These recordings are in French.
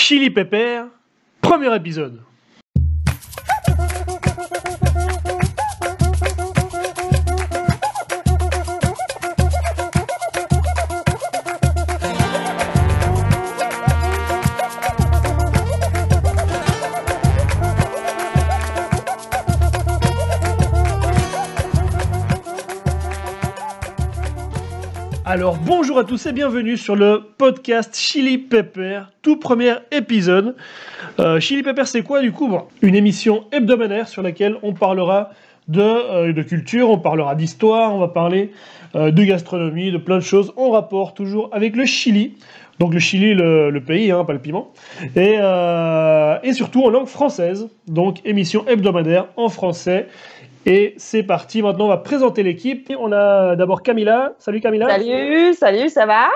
Chili Pepper, premier épisode. Alors bonjour à tous et bienvenue sur le podcast Chili Pepper, tout premier épisode. Euh, Chili Pepper c'est quoi du coup? Une émission hebdomadaire sur laquelle on parlera de, euh, culture, on parlera d'histoire, on va parler euh, de gastronomie, de plein de choses en rapport toujours avec le Chili. Donc le Chili, le, pays, hein, pas le piment. Et surtout en langue française. Donc émission hebdomadaire en français. Et c'est parti, maintenant on va présenter l'équipe. On a d'abord Camila. Salut Camila. Salut, salut, ça va?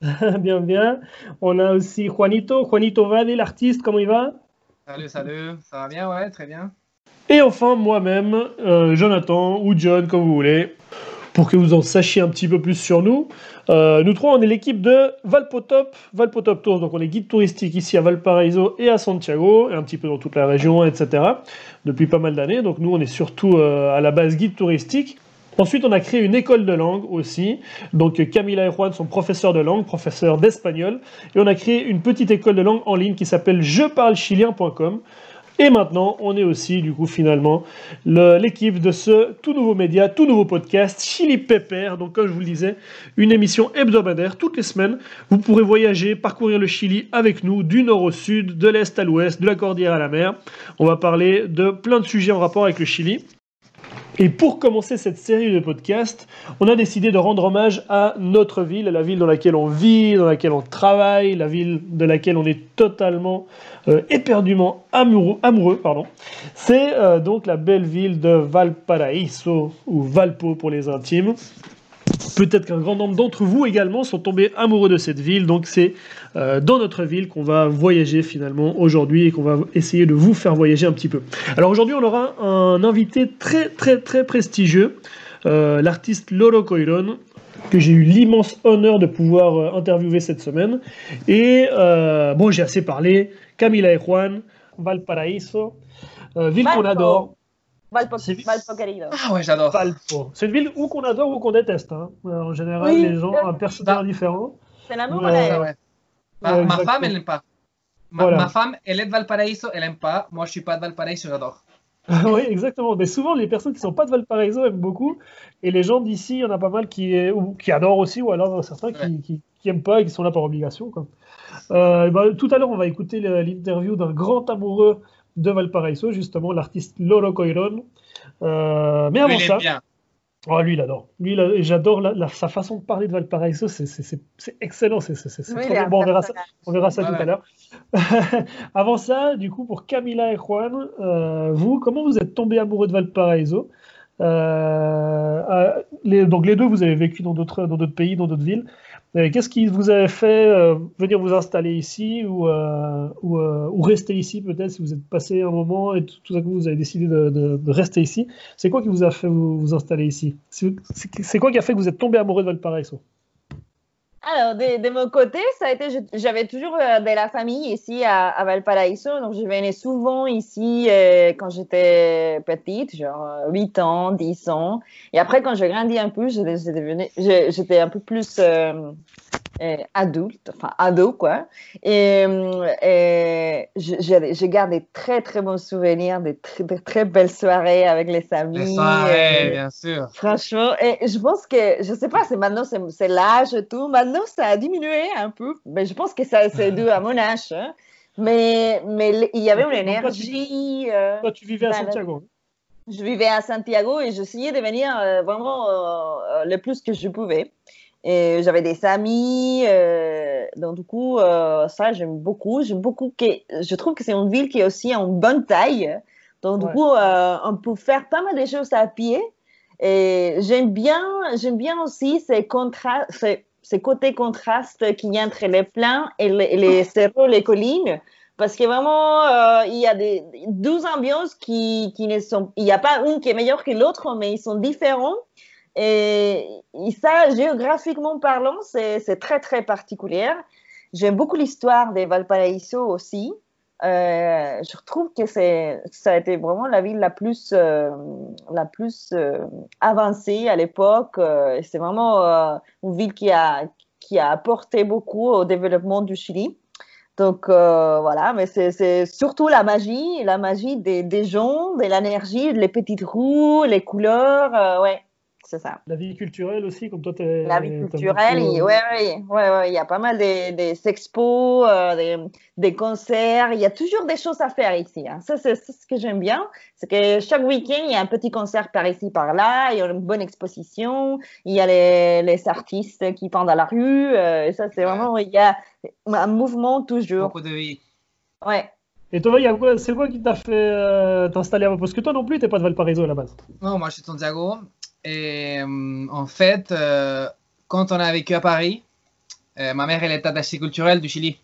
Bien, bien. On a aussi Juanito. Juanito Vade, l'artiste, comment il va? Salut, salut, ça va bien, ouais, très bien. Et enfin moi-même, euh, Jonathan ou John, comme vous voulez, pour que vous en sachiez un petit peu plus sur nous. Euh, nous trois, on est l'équipe de Valpotop, Valpotop Tours, donc on est guide touristique ici à Valparaiso et à Santiago, et un petit peu dans toute la région, etc., depuis pas mal d'années. Donc nous, on est surtout euh, à la base guide touristique. Ensuite, on a créé une école de langue aussi. Donc Camila et Juan sont professeurs de langue, professeurs d'espagnol. Et on a créé une petite école de langue en ligne qui s'appelle jeparlechilien.com. Et maintenant, on est aussi, du coup, finalement, le- l'équipe de ce tout nouveau média, tout nouveau podcast, Chili Pepper. Donc, comme je vous le disais, une émission hebdomadaire toutes les semaines. Vous pourrez voyager, parcourir le Chili avec nous, du nord au sud, de l'est à l'ouest, de la cordillère à la mer. On va parler de plein de sujets en rapport avec le Chili. Et pour commencer cette série de podcasts, on a décidé de rendre hommage à notre ville, à la ville dans laquelle on vit, dans laquelle on travaille, la ville de laquelle on est totalement euh, éperdument amoureux. pardon. C'est euh, donc la belle ville de Valparaiso, ou Valpo pour les intimes. Peut-être qu'un grand nombre d'entre vous également sont tombés amoureux de cette ville, donc c'est euh, dans notre ville qu'on va voyager finalement aujourd'hui et qu'on va essayer de vous faire voyager un petit peu. Alors aujourd'hui on aura un invité très très très prestigieux, euh, l'artiste Loro Coiron, que j'ai eu l'immense honneur de pouvoir euh, interviewer cette semaine. Et euh, bon j'ai assez parlé, Camila et Juan, Valparaiso, euh, ville qu'on adore. Valpo, C'est- Valpo querido. Ah ouais, j'adore. Valpo. C'est une ville où qu'on adore ou qu'on déteste. hein. Euh, En général, Oui. les gens ont un personnage différent. C'est l'amour Ouais. Ma, femme, elle n'aime pas. Ma, Voilà. ma femme, elle est de Valparaiso, elle n'aime pas. Moi, je suis pas de Valparaiso, j'adore. oui, exactement. Mais souvent, les personnes qui sont pas de Valparaiso aiment beaucoup. Et les gens d'ici, il y en a pas mal qui, ou qui adorent aussi, ou alors certains qui, Ouais. qui, qui aiment pas et qui sont là par obligation. Quoi. Euh, bah, tout à l'heure, on va écouter l'interview d'un grand amoureux de Valparaiso, justement, l'artiste Loro Coiron. Euh, mais avant ça, bien. oh, lui, il adore. Lui, il a- et j'adore la- la- sa façon de parler de Valparaiso. C'est c'est- c'est- c'est excellent. C'est Oui, trop Bon, on verra ça. On verra ça Ouais, tout à l'heure. Avant ça, du coup, pour Camila et Juan, euh, vous, comment vous êtes tombés amoureux de Valparaiso? Euh, euh, les, Donc les deux, vous avez vécu dans d'autres dans d'autres pays, dans d'autres villes. Euh, Qu'est-ce qui vous avait fait euh, venir vous installer ici ou, euh, ou, rester ici peut-être si vous êtes passé un moment et tout, tout à coup vous avez décidé de, rester ici? C'est quoi qui vous a fait vous, vous installer ici? C'est quoi qui a fait que vous êtes tombé amoureux de Valparaiso? Alors, de, de mon côté, ça a été, je- j'avais toujours euh, de la famille ici à, à Valparaiso, donc je venais souvent ici euh, quand j'étais petite, genre euh, 8 ans, 10 ans. Et après, quand j'ai grandi un peu, j'étais je- un peu plus euh, euh, adulte, enfin ado, quoi. Et, euh, et je- gardé très, très bons souvenirs, des très, de très belles soirées avec les amis. Les soirées, euh, bien sûr. Franchement, et je pense que, je sais pas, c'est maintenant, c'est l'âge et tout. Maintenant, ça a diminué un peu. Mais je pense que ça, c'est dû à mon âge. hein. Mais, mais il y avait une Donc, toi, tu- énergie. euh, Toi, tu vivais à Santiago. je vivais à Santiago et j'essayais de venir euh, vraiment euh, euh, le plus que je pouvais. J'avais des amis, euh, donc du coup, euh, ça j'aime beaucoup. J'aime beaucoup que je trouve que c'est une ville qui est aussi en bonne taille. Donc du Ouais. coup, euh, on peut faire pas mal de choses à pied. Et j'aime bien, j'aime bien aussi ces contrastes, ces, ces côtés contrastes qu'il y a entre les plains et les, les cerros, les collines. Parce que vraiment, euh, il y a des 12 ambiances qui, qui ne sont. Il n'y a pas une qui est meilleure que l'autre, mais ils sont différents. Et, ça, géographiquement parlant, c'est très, très particulier. j'aime beaucoup l'histoire de Valparaiso aussi. Euh, je trouve que ça a été vraiment la ville la plus, euh, la plus euh, avancée à l'époque. C'est vraiment une ville qui a, qui a apporté beaucoup au développement du Chili. Donc voilà, mais c'est, surtout la magie, la magie des, des gens, de l'énergie, les petites roues, les couleurs. ouais, c'est ça. La vie culturelle aussi, comme toi, t'es. La vie culturelle, il, ouais, ouais, ouais, y a pas mal des, des expos, euh, des, des concerts. Il y a toujours des choses à faire ici. hein. Ça, c'est ce que j'aime bien. C'est que chaque week-end, il y a un petit concert par ici, par là. Il y a une bonne exposition. Il y a les, les artistes qui pendent à la rue. euh, et ça, c'est vraiment, il y a un mouvement toujours. Beaucoup de vie. Ouais. Et toi, il y a quoi- c'est quoi qui t'a fait euh, t'installer à Parce que toi non plus, t'es pas de Valparaiso à la base. Non, moi je suis de Santiago. Et euh, en fait, euh, quand on a vécu à Paris, euh, ma mère elle est attachée culturelle du Chili.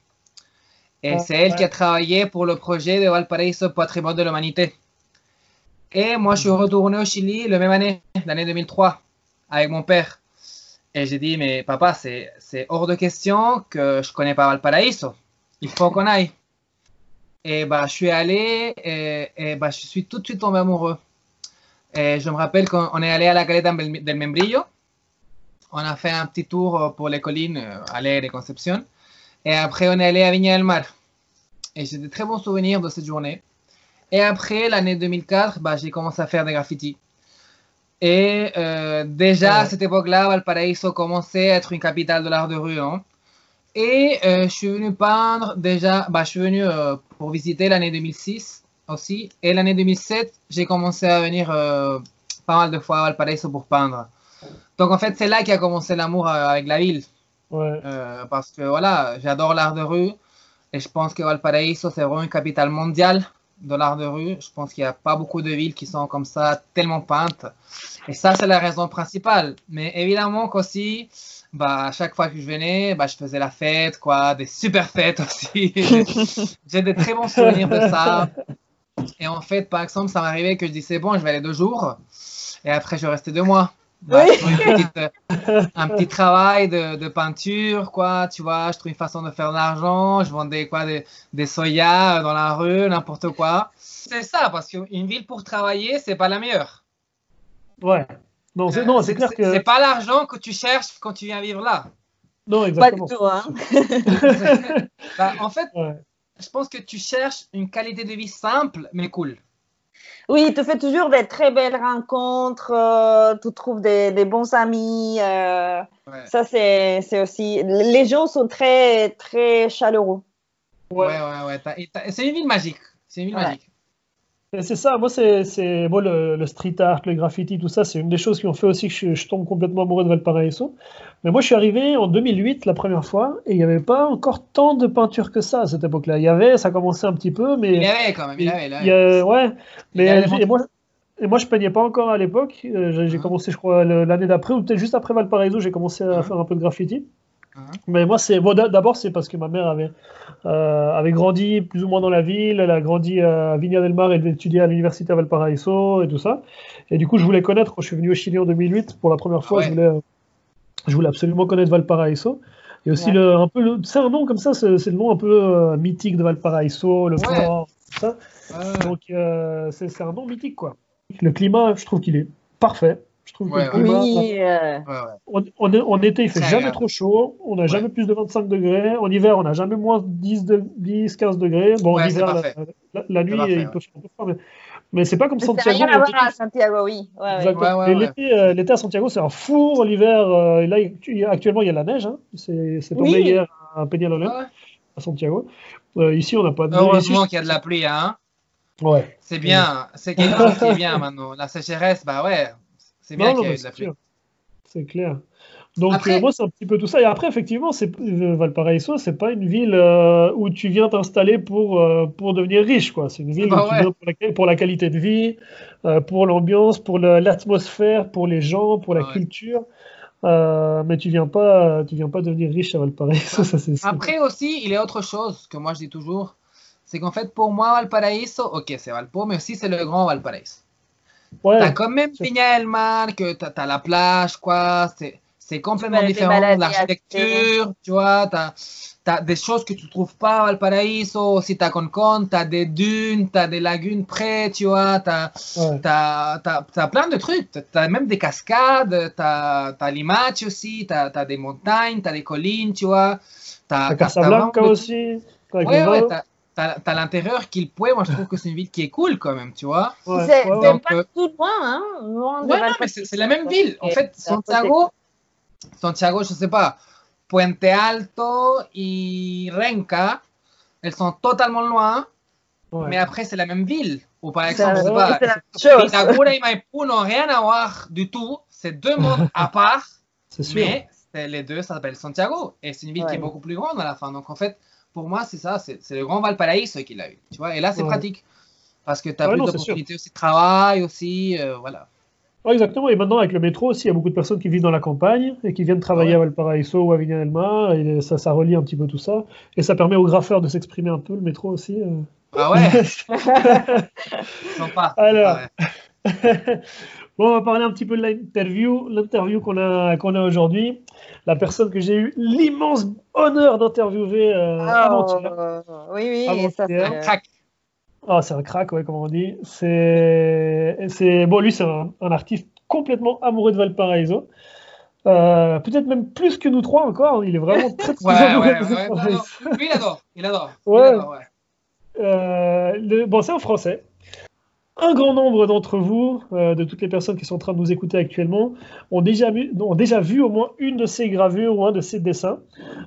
Et c'est elle qui a travaillé pour le projet de Valparaiso Patrimoine de l'Humanité. Et moi je suis retourné au Chili la même année, l'année 2003, avec mon père. Et j'ai dit, mais papa, c'est hors de question que je connais pas Valparaiso. Il faut qu'on aille. Et bah, je suis allé et, et bah, je suis tout de suite tombé amoureux. Je me rappelle qu'on on est allé à la Caleta del Membrillo. On a fait un petit tour euh, pour les collines, Alegre et Concepción. Et après, on est allé à Viña del Mar. Et j'ai de très bons souvenirs de cette journée. Et après, l'année 2004, bah, j'ai commencé à faire des graffitis. Et euh, déjà à cette époque-là, Valparaiso commençait à être une capitale de l'art de rue. hein. Et euh, je suis venu peindre déjà, bah, je suis venu euh, pour visiter l'année 2006 aussi. Et l'année 2007, j'ai commencé à venir euh, pas mal de fois à Valparaiso pour peindre. Donc en fait, c'est là qu'a commencé l'amour euh, avec la ville. Ouais. Euh, parce que voilà, j'adore l'art de rue. Et je pense que Valparaiso, c'est vraiment une capitale mondiale de l'art de rue. Je pense qu'il n'y a pas beaucoup de villes qui sont comme ça, tellement peintes. Et ça, c'est la raison principale. Mais évidemment qu'aussi, bah, à chaque fois que je venais, bah, je faisais la fête, quoi, des super fêtes aussi. J'ai des très bons souvenirs de ça. Et en fait, par exemple, ça m'arrivait que je disais, bon, je vais aller deux jours. Et après, je restais deux mois. Bah, Oui. une petite, euh, un petit travail de, de peinture, quoi, tu vois, je trouve une façon de faire de l'argent, je vendais quoi, des, des soya dans la rue, n'importe quoi. C'est ça, parce qu'une ville pour travailler, c'est pas la meilleure. Ouais. Non, c'est, non, c'est clair que. C'est pas l'argent que tu cherches quand tu viens vivre là. Non, Pas du exactement. tout, hein. Bah, en fait, Ouais. Je pense que tu cherches une qualité de vie simple, mais cool. Oui, tu fais toujours des très belles rencontres, euh, tu trouves des, des bons amis. euh, Ouais, ça, c'est aussi. Les gens sont très, très chaleureux. ouais, ouais. ouais, C'est une ville magique. C'est une ville Ouais. magique. C'est ça, moi, c'est, moi, le, le street art, le graffiti, tout ça, c'est une des choses qui ont fait aussi que je, je tombe complètement amoureux de Valparaiso. Mais moi, je suis arrivé en 2008 la première fois et il n'y avait pas encore tant de peinture que ça à cette époque-là. Il y avait, ça commençait un petit peu, mais. Il y avait quand même, il y avait. il y il y avait. a- ouais, mais Il y avait des et moi, et moi, je peignais pas encore à l'époque. Euh, J'ai Mhm. commencé, je crois, l'année d'après, ou peut-être juste après Valparaiso, j'ai commencé à Mhm. faire un peu de graffiti. Mais moi, c'est bon, d'abord, c'est parce que ma mère avait, euh, avait grandi plus ou moins dans la ville. Elle a grandi à Viña del Mar, elle étudiait à l'université à Valparaiso et tout ça. Et du coup, je voulais connaître, quand je suis venu au Chili en 2008, pour la première fois, ouais. je, voulais, euh, je voulais absolument connaître Valparaiso. Et aussi, Ouais. le, un peu le- c'est un nom comme ça, c'est le nom un peu euh, mythique de Valparaiso, le Ouais. port, tout ça. Ouais, Donc, euh, c'est c'est un nom mythique, quoi. Le climat, je trouve qu'il est parfait. Je trouve que le ouais. Oui, euh, en été, il fait jamais trop chaud. On n'a Ouais. jamais plus de 25 degrés. En hiver, on n'a jamais moins de 10, de, 10 15 degrés. Bon, Ouais, en hiver, la, parfait. la- la nuit, parfait, il ouais. peut faire un peu froid. Mais, mais c'est pas comme mais Santiago. rien à l'été- voir à Santiago, oui. Ouais, ouais. Exactement. Ouais, ouais, Et ouais. L'été, euh, l'été à Santiago, c'est un four. L'hiver, euh, là, actuellement, il y a la neige. Hein. C'est tombé Oui. hier à Peñalolén, Ouais. à Santiago. Euh, ici, on n'a pas de neige. Heureusement qu'il y a de la pluie, hein. Ouais. C'est bien, c'est quelque chose qui est bien maintenant. La sécheresse, bah ouais, c'est bien qu'il y ait de la clair. C'est clair. Donc Après- euh, moi c'est un petit peu tout ça. Et après effectivement c'est euh, Valparaiso c'est pas une ville euh, où tu viens t'installer pour euh, pour devenir riche quoi. C'est une ville Bah où tu viens pour la, pour la qualité de vie, euh, pour l'ambiance, pour l'atmosphère, pour les gens, pour la Ouais. culture. Mais tu viens pas tu viens pas devenir riche à Valparaiso ça c'est sûr. Après aussi, il y a autre chose que moi je dis toujours, c'est qu'en fait pour moi Valparaiso, ok c'est Valpo, mais aussi c'est le grand Valparaiso. Ouais. T'as quand même Mar, que t'as t'as la plage, quoi, c'est c'est complètement différent l'architecture, tu vois, t'as as des choses que tu trouves pas à Valparaiso, aussi t'as Concon, t'as des dunes, t'as des lagunes près, tu vois, t'as Ouais. T'as t'as- t'as plein de trucs, t'as- même des cascades, t'as as Limache aussi, t'as as des montagnes, t'as des collines, tu vois. T'as Casablanca aussi. Ouais, ouais. T'as- l'intérieur qu'il pouvait, moi je trouve que c'est une ville qui est cool quand même, tu vois. Ouais, c'est ouais, pas euh, tout loin, hein, loin de Ouais, non, mais c'est la même ville. En fait. Santiago, Santiago, je sais pas, Puente Alto et Renca, elles sont totalement loin, Ouais. mais après c'est la même ville. Ou par exemple, je sais pas, et Maipú n'ont rien à voir du tout. C'est deux mondes à part. Mais les deux, ça s'appelle Santiago. Et c'est une ville qui est beaucoup plus grande à la fin. Donc en fait, pour moi, c'est ça. C'est le grand Valparaíso qu'il a eu. Tu vois? Et là, c'est Ouais. pratique. Parce que tu as Ouais, plus d'opportunités aussi de travail, aussi. euh, voilà. Ouais, exactement. Et maintenant, avec le métro aussi, il y a beaucoup de personnes qui vivent dans la campagne et qui viennent travailler à Valparaiso ou à Mar. Et ça, ça relie un petit peu tout ça. Et ça permet aux graffeurs de s'exprimer un peu, le métro aussi. euh. Ah ouais, sympa. Alors. Ah bon, on va parler un petit peu de l'interview, l'interview qu'on a, qu'on a aujourd'hui. La personne que j'ai eu l'immense honneur d'interviewer euh, avant-hier. Oh, oui, oui, ça Avant-hier. c'est. Crac. Ah, c'est un crack, ouais, comme on dit. C'est, c'est, bon, lui, c'est un, un artiste complètement amoureux de Valparaiso. Euh, peut-être même plus que nous trois encore. Il est vraiment très, très Ouais, amoureux ouais, ouais. Non, Valparaiso. non. Lui, il adore. Il adore. Ouais. Il adore, ouais. Euh, le- bon, c'est en français. Un grand nombre d'entre vous, euh, de toutes les personnes qui sont en train de nous écouter actuellement, ont déjà vu, ont déjà vu au moins une de ces gravures ou un de ces dessins.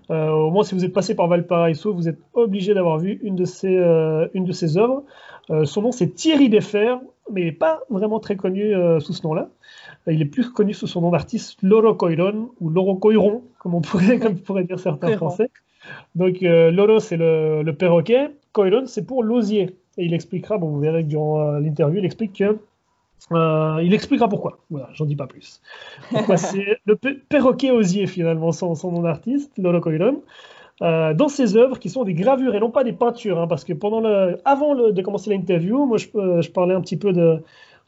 Euh, au moins, si vous êtes passé par Valparaiso, vous êtes obligé d'avoir vu une de ces, euh, une de ces œuvres. Son nom, c'est Thierry Desfer, mais il n'est pas vraiment très connu sous ce nom-là. Il est plus connu sous son nom d'artiste Loro Coiron, ou Loro Coiron, comme on pourrait, comme dire certains. Français. Donc, Loro, c'est le, le perroquet, Coiron, c'est pour l'osier. Et il expliquera, bon, vous verrez que durant euh, l'interview, il explique que. euh, il expliquera pourquoi. Voilà, j'en dis pas plus. C'est le pe- perroquet osier, finalement, son, son nom d'artiste, Loro Coiron. Euh, dans ses œuvres qui sont des gravures et non pas des peintures, hein, parce que pendant le, avant le- de commencer l'interview, moi je, euh, je parlais un petit peu de,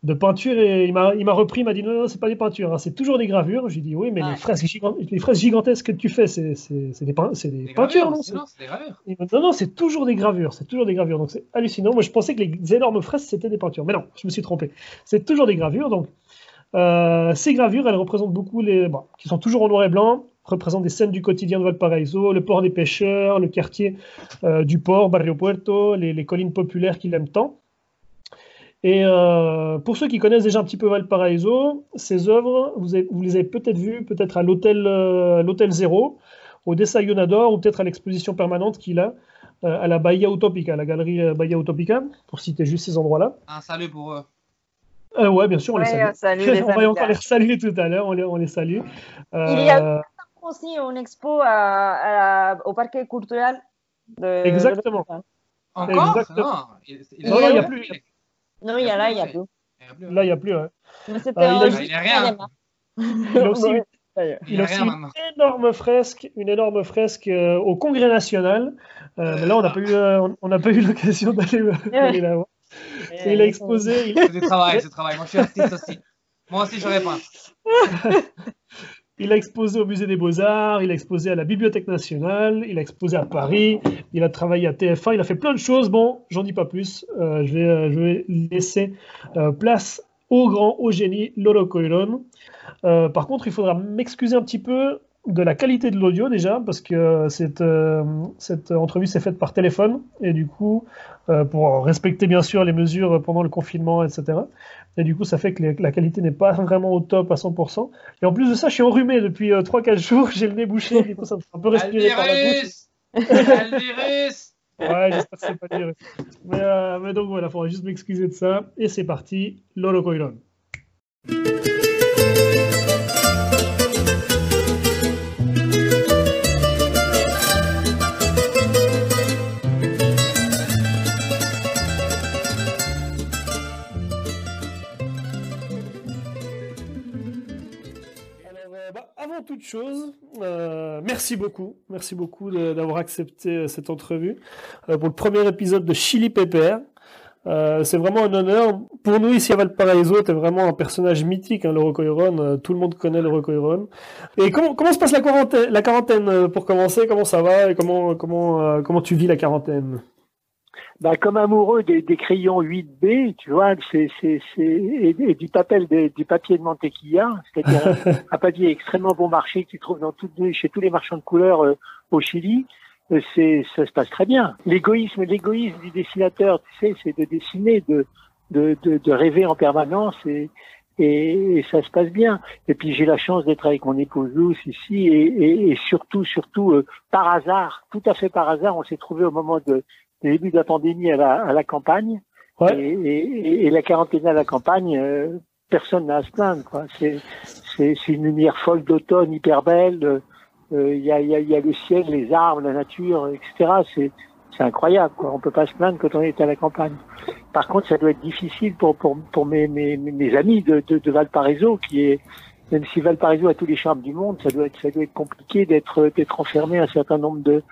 de peinture et il m'a repris, il m'a dit non, non, c'est pas des peintures, hein, c'est toujours des gravures. J'ai dit oui, mais les, fresques les fresques gigantesques que tu fais, c'est des, des Des peintures, gravures, non des gravures. non, non, c'est toujours des gravures, c'est toujours des gravures, donc c'est hallucinant. Moi, je pensais que les énormes fresques, c'était des peintures, mais non, je me suis trompé. C'est toujours des gravures, donc euh, ces gravures, elles représentent beaucoup les, bon, qui sont toujours en noir et blanc, représentent des scènes du quotidien de Valparaiso, le port des pêcheurs, le quartier euh, du port, Barrio Puerto, les, les collines populaires qu'il aime tant. Et euh, pour ceux qui connaissent déjà un petit peu Valparaiso, ces œuvres, vous, avez- vous les avez peut-être vues, peut-être à l'hôtel euh, l'hôtel Zéro, au Desayunador, ou peut-être à l'exposition permanente qu'il a euh, à la Bahia Utopica, la galerie euh, Bahia Utopica, pour citer juste ces endroits-là. Un salut pour eux. Euh, ouais, bien sûr, on les salue. salut les on va encore les saluer tout à l'heure, on les, on les salue. Il y a- aussi une expo à, à au parquet culturel. De, Exactement. de- Encore? Exactement. Non, il, il- Non, non, il y a plus. Non, il y a là, il y a plus. Il y a plus. là, il n'y a plus. ouais. Mais c'était Ah, il a- un il juste y a rien. cinéma. Il a aussi. Il a aussi rien une maintenant. énorme fresque, une énorme fresque euh, au Congrès national. Euh, mais là, on n'a pas eu, euh, on- on n'a pas eu l'occasion d'aller euh, la voir. Et il a exposé. il- C'est du travail, c'est du travail. Moi, je suis artiste aussi. Moi aussi, j'aurais pas. Il a exposé au Musée des Beaux-Arts, il a exposé à la Bibliothèque nationale, il a exposé à Paris, il a travaillé à TF1, il a fait plein de choses. Bon, j'en dis pas plus. Euh, je, vais, euh, je vais laisser euh, place au grand, au génie Loro Coiron. Euh, par contre, il faudra m'excuser un petit peu de la qualité de l'audio déjà, parce que cette, euh, cette entrevue s'est faite par téléphone, et du coup, euh, pour respecter bien sûr les mesures pendant le confinement, etc. Et du coup, ça fait que les- la qualité n'est pas vraiment au top à 100%. Et en plus de ça, je suis enrhumé depuis 3-4 jours, j'ai le nez bouché, du coup, ça me fait un peu respirer par la bouche. Ouais, j'espère que c'est pas le virus. Mais, euh, mais donc voilà, il faudra juste m'excuser de ça. Et c'est parti, Lolo Coiron. Toute chose, euh, merci beaucoup, merci beaucoup d'avoir accepté euh, cette entrevue euh, pour le premier épisode de Chili Pepper. Euh, c'est vraiment un honneur. Pour nous, ici à Valparaiso, tu es vraiment un personnage mythique, hein, le Rocoiron. Euh, tout le monde connaît le Rocoiron. Et comment, comment se passe la quarantaine, la quarantaine euh, pour commencer? Comment ça va et comment, comment, comment tu vis la quarantaine? Bah, comme amoureux des, des crayons 8B, tu vois, c'est, c'est, c'est, et, du papier, du papier de mantequilla, c'est-à-dire un, papier extrêmement bon marché que tu trouves dans tout, chez tous les marchands de couleurs au Chili. Euh, c'est, ça se passe très bien. L'égoïsme, l'égoïsme du dessinateur, tu sais, c'est de dessiner, de, de, de, de rêver en permanence et, et, ça se passe bien. Et puis j'ai la chance d'être avec mon épouse Luce ici et, et, et surtout, surtout euh, par hasard, tout à fait par hasard, on s'est trouvé au moment de, du début de la pandémie à la, à la campagne. Ouais. Et, et, la quarantaine à la campagne, euh, personne n'a à se plaindre. Quoi. C'est, c'est, c'est une lumière folle d'automne, hyper belle. Euh, il y, a, y, a, y, a, le ciel, les arbres, la nature, etc. C'est c'est incroyable. Quoi. On peut pas se plaindre quand on est à la campagne. Par contre, ça doit être difficile pour pour, pour mes, mes, mes amis de, de, de, Valparaiso, qui est même si Valparaiso a tous les charmes du monde, ça doit être ça doit être compliqué d'être d'être enfermé un certain nombre de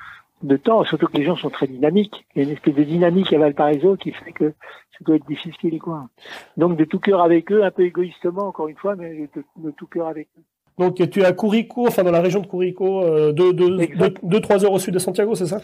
de temps. Surtout que les gens sont très dynamiques. Il y a une espèce de dynamique à Valparaiso qui fait que ça doit être difficile quoi. Donc de tout cœur avec eux, un peu égoïstement encore une fois, mais de, de tout cœur avec eux. Donc tu es à Curico, enfin dans la région de Curico, 2-3 euh, heures au sud de Santiago, c'est ça?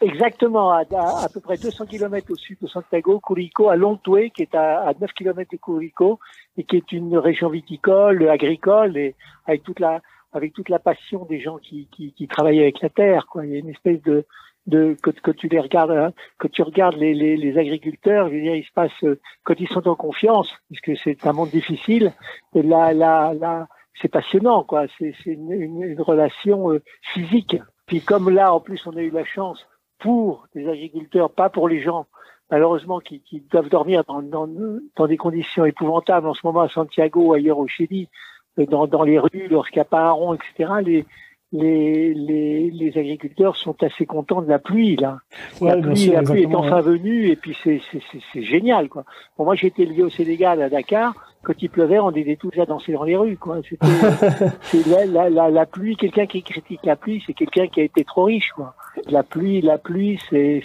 Exactement, à, à, peu près 200 km au sud de Santiago, Curico, à Lontoué, qui est à, à 9 km de Curico, et qui est une région viticole, agricole, et avec toute la avec toute la passion des gens qui, qui, qui travaillent avec la terre. Quoi. Il y a une espèce de, de que, tu les regardes, hein, que tu regardes les, les, les, agriculteurs, je veux dire, il se passe euh, quand ils sont en confiance, puisque c'est un monde difficile. Là, là, là, c'est passionnant, quoi. C'est une, une, une, relation euh, physique. Puis comme là, en plus, on a eu la chance pour les agriculteurs, pas pour les gens, malheureusement, qui, qui doivent dormir dans, dans, dans, des conditions épouvantables en ce moment à Santiago ailleurs au Chili, dans, dans les rues, lorsqu'il n'y a pas un rond, etc. Les, les, les, les, agriculteurs sont assez contents de la pluie là. la pluie, la pluie est enfin venue et puis c'est génial quoi. Bon, moi j'ai été élevé au Sénégal à Dakar. Quand il pleuvait, on était tous à danser dans les rues quoi. c'est la, la, la, la, pluie. Quelqu'un qui critique la pluie, c'est quelqu'un qui a été trop riche quoi. La pluie, la pluie, c'est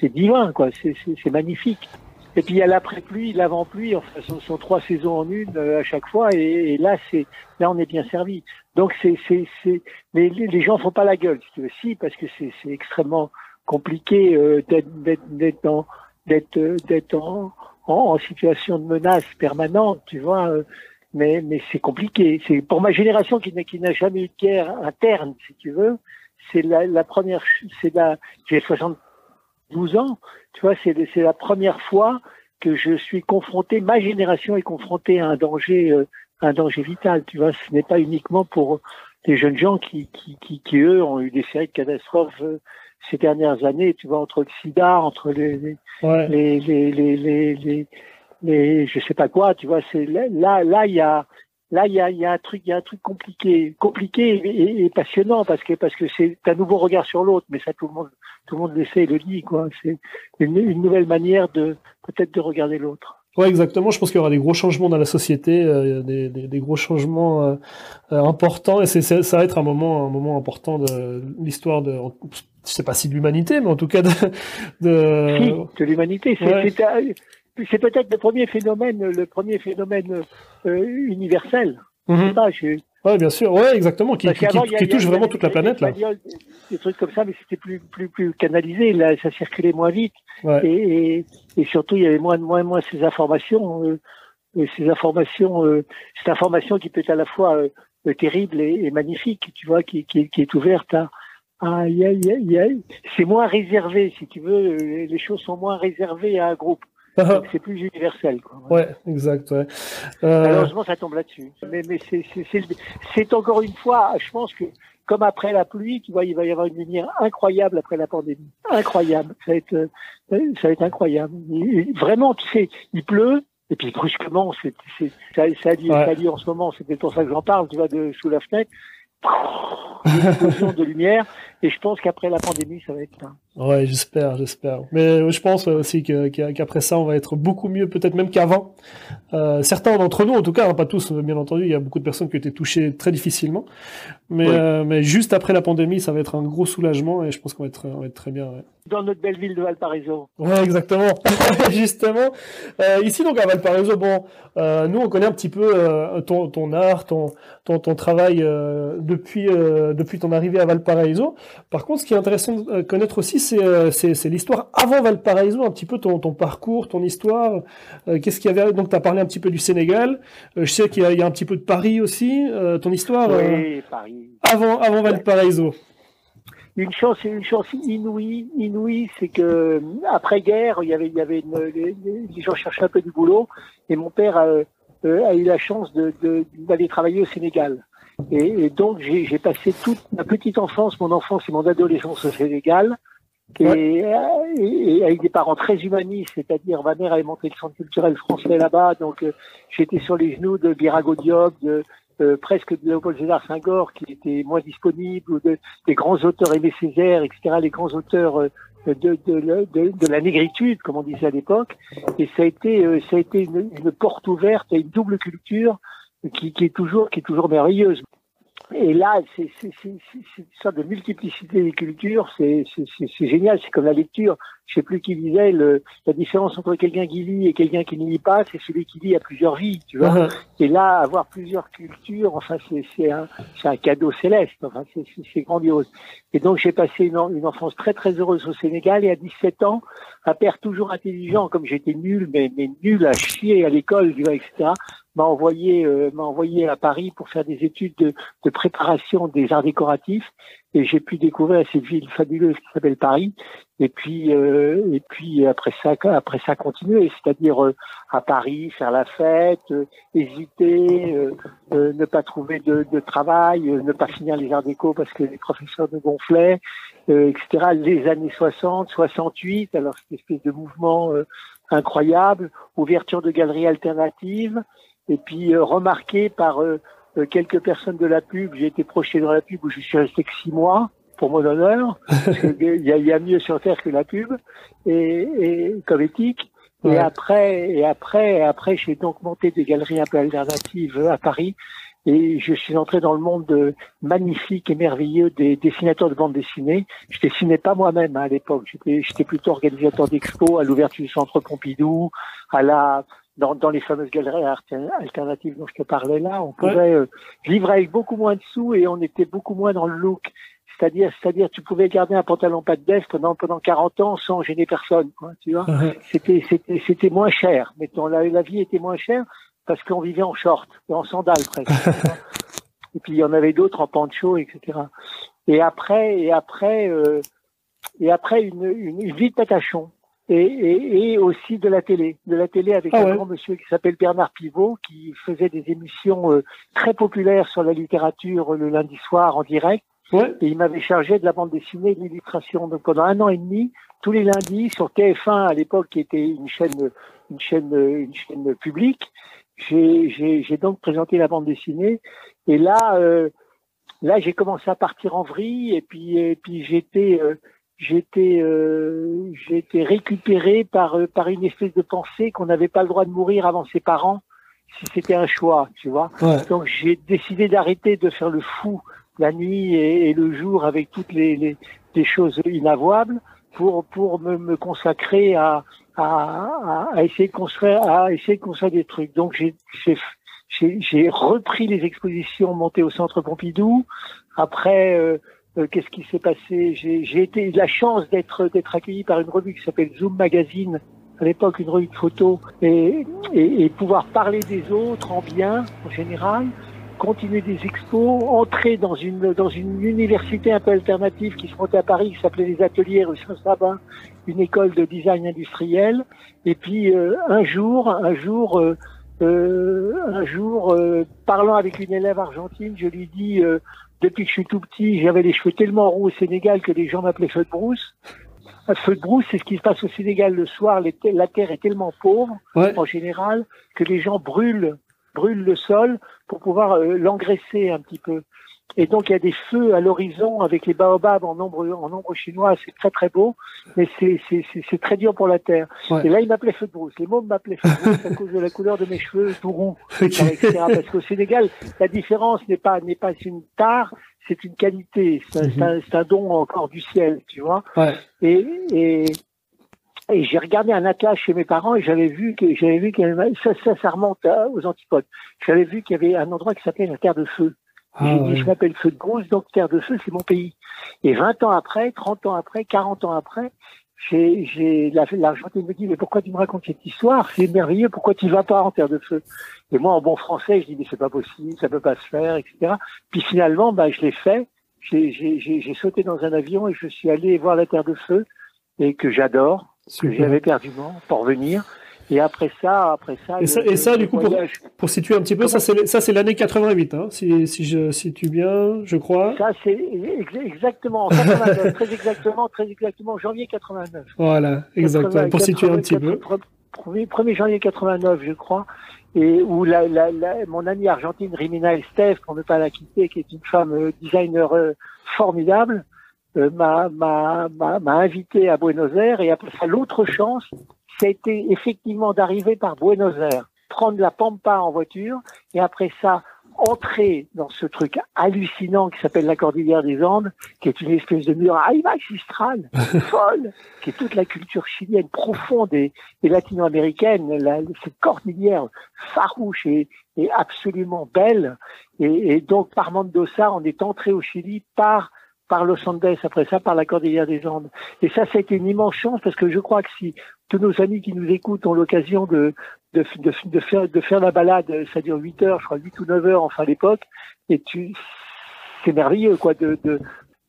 c'est divin quoi. C'est magnifique. Et puis il y a l'après-pluie, l'avant-pluie, enfin, ce sont, trois saisons en une euh, à chaque fois, et, et là c'est là on est bien servi. Donc c'est c'est c'est mais les, gens font pas la gueule, si tu veux. Si parce que c'est c'est extrêmement compliqué euh, d'être d'être d'être en d'être euh, d'être en, en, situation de menace permanente, tu vois. Euh, mais mais c'est compliqué. C'est pour ma génération qui n'a qui n'a jamais eu de guerre interne, si tu veux. C'est la, la première, c'est la, j'ai 72 ans, tu vois, c'est c'est la première fois que je suis confronté, ma génération est confrontée à un danger un danger vital. Tu vois, ce n'est pas uniquement pour les jeunes gens qui, qui, qui, qui, eux, ont eu des séries de catastrophes euh, ces dernières années. Tu vois, entre le sida, entre les, les, les, les, les, les, les, je sais pas quoi. Tu vois, c'est là, là, il y a, là, il y a, y a un truc, il y a un truc compliqué, compliqué et, et, passionnant parce que parce que c'est un nouveau regard sur l'autre. Mais ça, tout le monde, tout le monde le sait et le dit. Quoi, c'est une, une nouvelle manière de peut-être de regarder l'autre. Ouais, exactement. Je pense qu'il y aura des gros changements dans la société, euh, des, des, des, gros changements euh, euh importants, et c'est, ça va être un moment, un moment important de l'histoire de, je sais pas si de l'humanité, mais en tout cas de, de, si, de l'humanité. C'est, c'est, peut-être le premier phénomène, le premier phénomène euh, universel. Mm -hmm. pas, je, Ouais, bien sûr, ouais, exactement, qui, qui, qui, qui touche vraiment toute la planète là. Des trucs comme ça, mais c'était plus plus plus canalisé, là, ça circulait moins vite, ouais. et, et, et, surtout il y avait moins moins moins ces informations, euh, ces informations, euh, cette information qui peut être à la fois euh, terrible et, et, magnifique, tu vois, qui, qui, qui est ouverte à, aïe, c'est moins réservé, si tu veux, les choses sont moins réservées à un groupe c'est plus universel. Quoi. Ouais, exact. Ouais. Euh... Malheureusement, ça tombe là-dessus. Mais, mais c'est encore une fois, je pense que comme après la pluie, tu vois, il va y avoir une lumière incroyable après la pandémie. Incroyable. Ça va être, euh, ça va être incroyable. vraiment, tu sais, il pleut. Et puis brusquement, c'est, ça, ça, a lieu, ouais. ça a lieu en ce moment. C'était pour ça que j'en parle, tu vois, de sous la fenêtre une explosion de lumière. Et je pense qu'après la pandémie, ça va être ça. Ouais, j'espère, j'espère. Mais je pense aussi qu'après ça, on va être beaucoup mieux, peut-être même qu'avant. Euh, certains d'entre nous, en tout cas, hein, pas tous, bien entendu, il y a beaucoup de personnes qui ont été touchées très difficilement. Mais, euh, mais juste après la pandémie, ça va être un gros soulagement et je pense qu'on va être, on va être très bien. Ouais. Dans notre belle ville de Valparaiso. Ouais, exactement. Justement. Euh, ici, donc, à Valparaiso, bon, euh, nous, on connaît un petit peu euh, ton, ton art, ton, ton, ton travail euh, depuis, depuis ton arrivée à Valparaiso. Par contre, ce qui est intéressant de connaître aussi, c'est, c'est, l'histoire avant Valparaiso, un petit peu ton, ton parcours, ton histoire. qu'est-ce qu'il y avait Donc, tu as parlé un petit peu du Sénégal. je sais qu'il y a, il y a un petit peu de Paris aussi. ton histoire Oui, Paris avant, avant Valparaiso. Une chance, une chance inouïe, inouïe, c'est que après guerre, il y avait, il y avait une, les, les, gens cherchaient un peu du boulot, et mon père a, euh, a eu la chance d'aller de, d'aller travailler au Sénégal. Et, et donc j'ai passé toute ma petite enfance, mon enfance et mon adolescence au Sénégal. Et, et, avec des parents très humanistes, c'est-à-dire ma mère avait monté le centre culturel français là-bas, donc euh, j'étais sur les genoux de Birago Diop, de, euh, presque de Léopold Sédar Senghor qui était moins disponible, ou de, des grands auteurs Aimé Césaire, etc., les grands auteurs euh, de, de, de, de, la négritude, comme on disait à l'époque. Et ça a été, euh, ça a été une, une, porte ouverte à une double culture qui, qui, est toujours, qui est toujours merveilleuse. Et là, c'est une sorte de multiplicité des cultures, c'est génial, c'est comme la lecture. Je sais plus qui disait, le, la différence entre quelqu'un qui lit et quelqu'un qui ne lit pas, c'est celui qui lit à plusieurs vies, tu vois. Uh-huh. Et là, avoir plusieurs cultures, enfin, c'est un, un cadeau céleste, enfin, c'est grandiose. Et donc, j'ai passé une, une, enfance très très heureuse au Sénégal et à 17 ans, un père toujours intelligent, comme j'étais nul, mais, mais nul à chier à l'école, tu vois, etc m'a envoyé euh, m'a envoyé à Paris pour faire des études de, de préparation des arts décoratifs et j'ai pu découvrir cette ville fabuleuse qui s'appelle Paris. Et puis euh, et puis après ça après ça continuer c'est-à-dire euh, à Paris faire la fête euh, hésiter euh, ne pas trouver de, de travail ne pas finir les arts déco parce que les professeurs me gonflaient etc les années 60 68 alors cette espèce de mouvement incroyable. Ouverture de galeries alternatives. Et puis euh, remarqué par euh, euh, quelques personnes de la pub. J'ai été projeté dans la pub où je suis resté que six mois pour mon honneur. il, y y a mieux sur terre que la pub et, et comme éthique. Et après, et après, après, j'ai donc monté des galeries un peu alternatives à Paris. Et je suis entré dans le monde magnifique et merveilleux des dessinateurs de bande dessinée. Je dessinais pas moi-même hein, à l'époque. J'étais plutôt organisateur d'expo à l'ouverture du centre Pompidou, à la dans, dans, les fameuses galeries alternatives dont je te parlais là, on pouvait euh, vivre avec beaucoup moins de sous et on était beaucoup moins dans le look. C'est-à-dire, c'est-à-dire, tu pouvais garder un pantalon pas de baisse pendant pendant 40 ans sans gêner personne, quoi, tu vois. C'était c'était c'était moins cher. Mettons, la, la vie était moins chère parce qu'on vivait en short et en sandales presque. et puis il y en avait d'autres en pancho, etc. Et après et après euh, et après une, une, une vie de patachon et, et, et, aussi de la télé, de la télé avec ah un grand monsieur qui s'appelle Bernard Pivot, qui faisait des émissions euh, très populaires sur la littérature le lundi soir en direct. Ouais. Et il m'avait chargé de la bande dessinée et de l'illustration. Donc pendant un an et demi, tous les lundis sur TF1 à l'époque, qui était une chaîne, une chaîne, une chaîne publique, j'ai donc présenté la bande dessinée. Et là, euh, là, j'ai commencé à partir en vrille. Et puis, et puis j'étais euh, j'étais euh, été récupéré par euh, par une espèce de pensée qu'on n'avait pas le droit de mourir avant ses parents si c'était un choix, tu vois. Ouais. Donc j'ai décidé d'arrêter de faire le fou la nuit et, et le jour avec toutes les, les, les, choses inavouables pour pour me, me consacrer à, à, à essayer de construire à essayer de construire des trucs. Donc j'ai j'ai repris les expositions montées au Centre Pompidou. Après, euh, euh, qu'est-ce qui s'est passé? J'ai été la chance d'être d'être accueilli par une revue qui s'appelle Zoom Magazine, à l'époque une revue de photos, et, et, et, pouvoir parler des autres en bien en général, continuer des expos, entrer dans une dans une université un peu alternative qui se montait à Paris, qui s'appelait les Ateliers rue Saint-Sabin, une école de design industriel, et puis euh, un jour, un jour. Euh, euh un jour, parlant avec une élève argentine, je lui dis depuis que je suis tout petit, j'avais les cheveux tellement roux au Sénégal que les gens m'appelaient feu de brousse. Un feu de brousse, c'est ce qui se passe au Sénégal le soir. la terre est tellement pauvre, en général, que les gens brûlent, brûlent le sol pour pouvoir euh, l'engraisser un petit peu. Et donc il y a des feux à l'horizon avec les baobabs en nombre en nombre chinois, c'est très très beau, mais c'est c'est c'est très dur pour la terre. Ouais. Et là il m'appelait feu de brousse. Les mômes m'appelaient feu de brousse à cause de la couleur de mes cheveux tout ronds, Ok. etc. Parce qu'au Sénégal, la différence n'est pas n'est pas une tare, c'est une qualité, c'est un- Mhm. c'est un, don encore du ciel, tu vois. Ouais. Et, et, et j'ai regardé un atlas chez mes parents et j'avais vu que j'avais vu qu'il y avait- ça, ça, ça remonte à- aux antipodes. J'avais vu qu'il y avait un endroit qui s'appelait la Terre de Feu. Ah, ouais. je m'appelle Feu de Brousse, donc Terre de Feu, c'est mon pays. Et 20 ans après, 30 ans après, 40 ans après, j'ai, j'ai, la- l'Argentine me dit, mais pourquoi tu me racontes cette histoire? C'est merveilleux, pourquoi tu vas pas en Terre de Feu? Et moi, en bon français, je dis, mais c'est pas possible, ça peut pas se faire, etc. Puis finalement, bah, je l'ai fait. J'ai, sauté dans un avion et je suis allé voir la Terre de Feu et que j'adore, que j'avais perdument pour venir. Et après ça, après ça, Et le- ça- et ça, le du coup, pour- Pour situer un petit peu, ça c'est ça c'est l'année 88, hein, si, si je situe bien, je crois. Ça, c'est ex- exactement, en 89, très exactement, très exactement, janvier 89. Voilà, exactement. 80, Pour situer un petit 80, peu. 1er, 1er janvier 89, je crois, et où la, la, la, mon amie argentine Rimina Estef, pour ne pas la quitter, qui est une femme euh, designer euh, formidable, euh, m'a invité à Buenos Aires. Et après ça, l'autre chance, ça a été effectivement d'arriver par Buenos Aires, prendre la Pampa en voiture, et après ça, entrer dans ce truc hallucinant qui s'appelle la Cordillère des Andes, qui est une espèce de muraille magistrale, folle, qui est toute la culture chilienne profonde et, et latino-américaine, la- cette cordillère farouche et, et absolument belle. Et, et donc, par Mendoza, on est entré au Chili par par Los Andes, après ça, par la Cordillère des Andes. Et ça, été une immense chance parce que je crois que si tous nos amis qui nous écoutent ont l'occasion de, de, de, de faire, de faire la balade, ça dure 8 heures, je crois 8 ou 9 heures, enfin à l'époque, et tu, c'est merveilleux, quoi, de, de,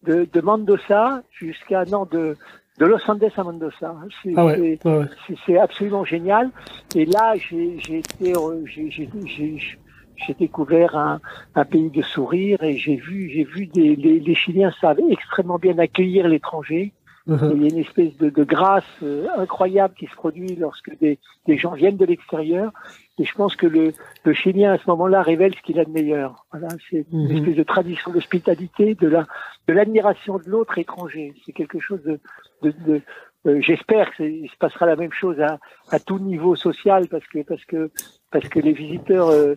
de, de Mendoza jusqu'à, non, de, de Los Andes à Mendoza. C'est, Ah ouais, ouais, ouais. c'est c'est absolument génial. Et là, j'ai j'ai été, euh, j'ai- découvert un, un pays de sourire et j'ai vu, j'ai vu des, les, les Chiliens savent extrêmement bien accueillir l'étranger. Mhm. Il y a une espèce de, de grâce euh, incroyable qui se produit lorsque des, des gens viennent de l'extérieur. Et je pense que le, le Chilien à ce moment-là révèle ce qu'il a de meilleur. Voilà, c'est une Mhm. espèce de tradition d'hospitalité, de la, de l'admiration de l'autre étranger. C'est quelque chose de, de, de euh, j'espère que c'est- il se passera la même chose à, à tout niveau social parce que parce que parce que les visiteurs euh,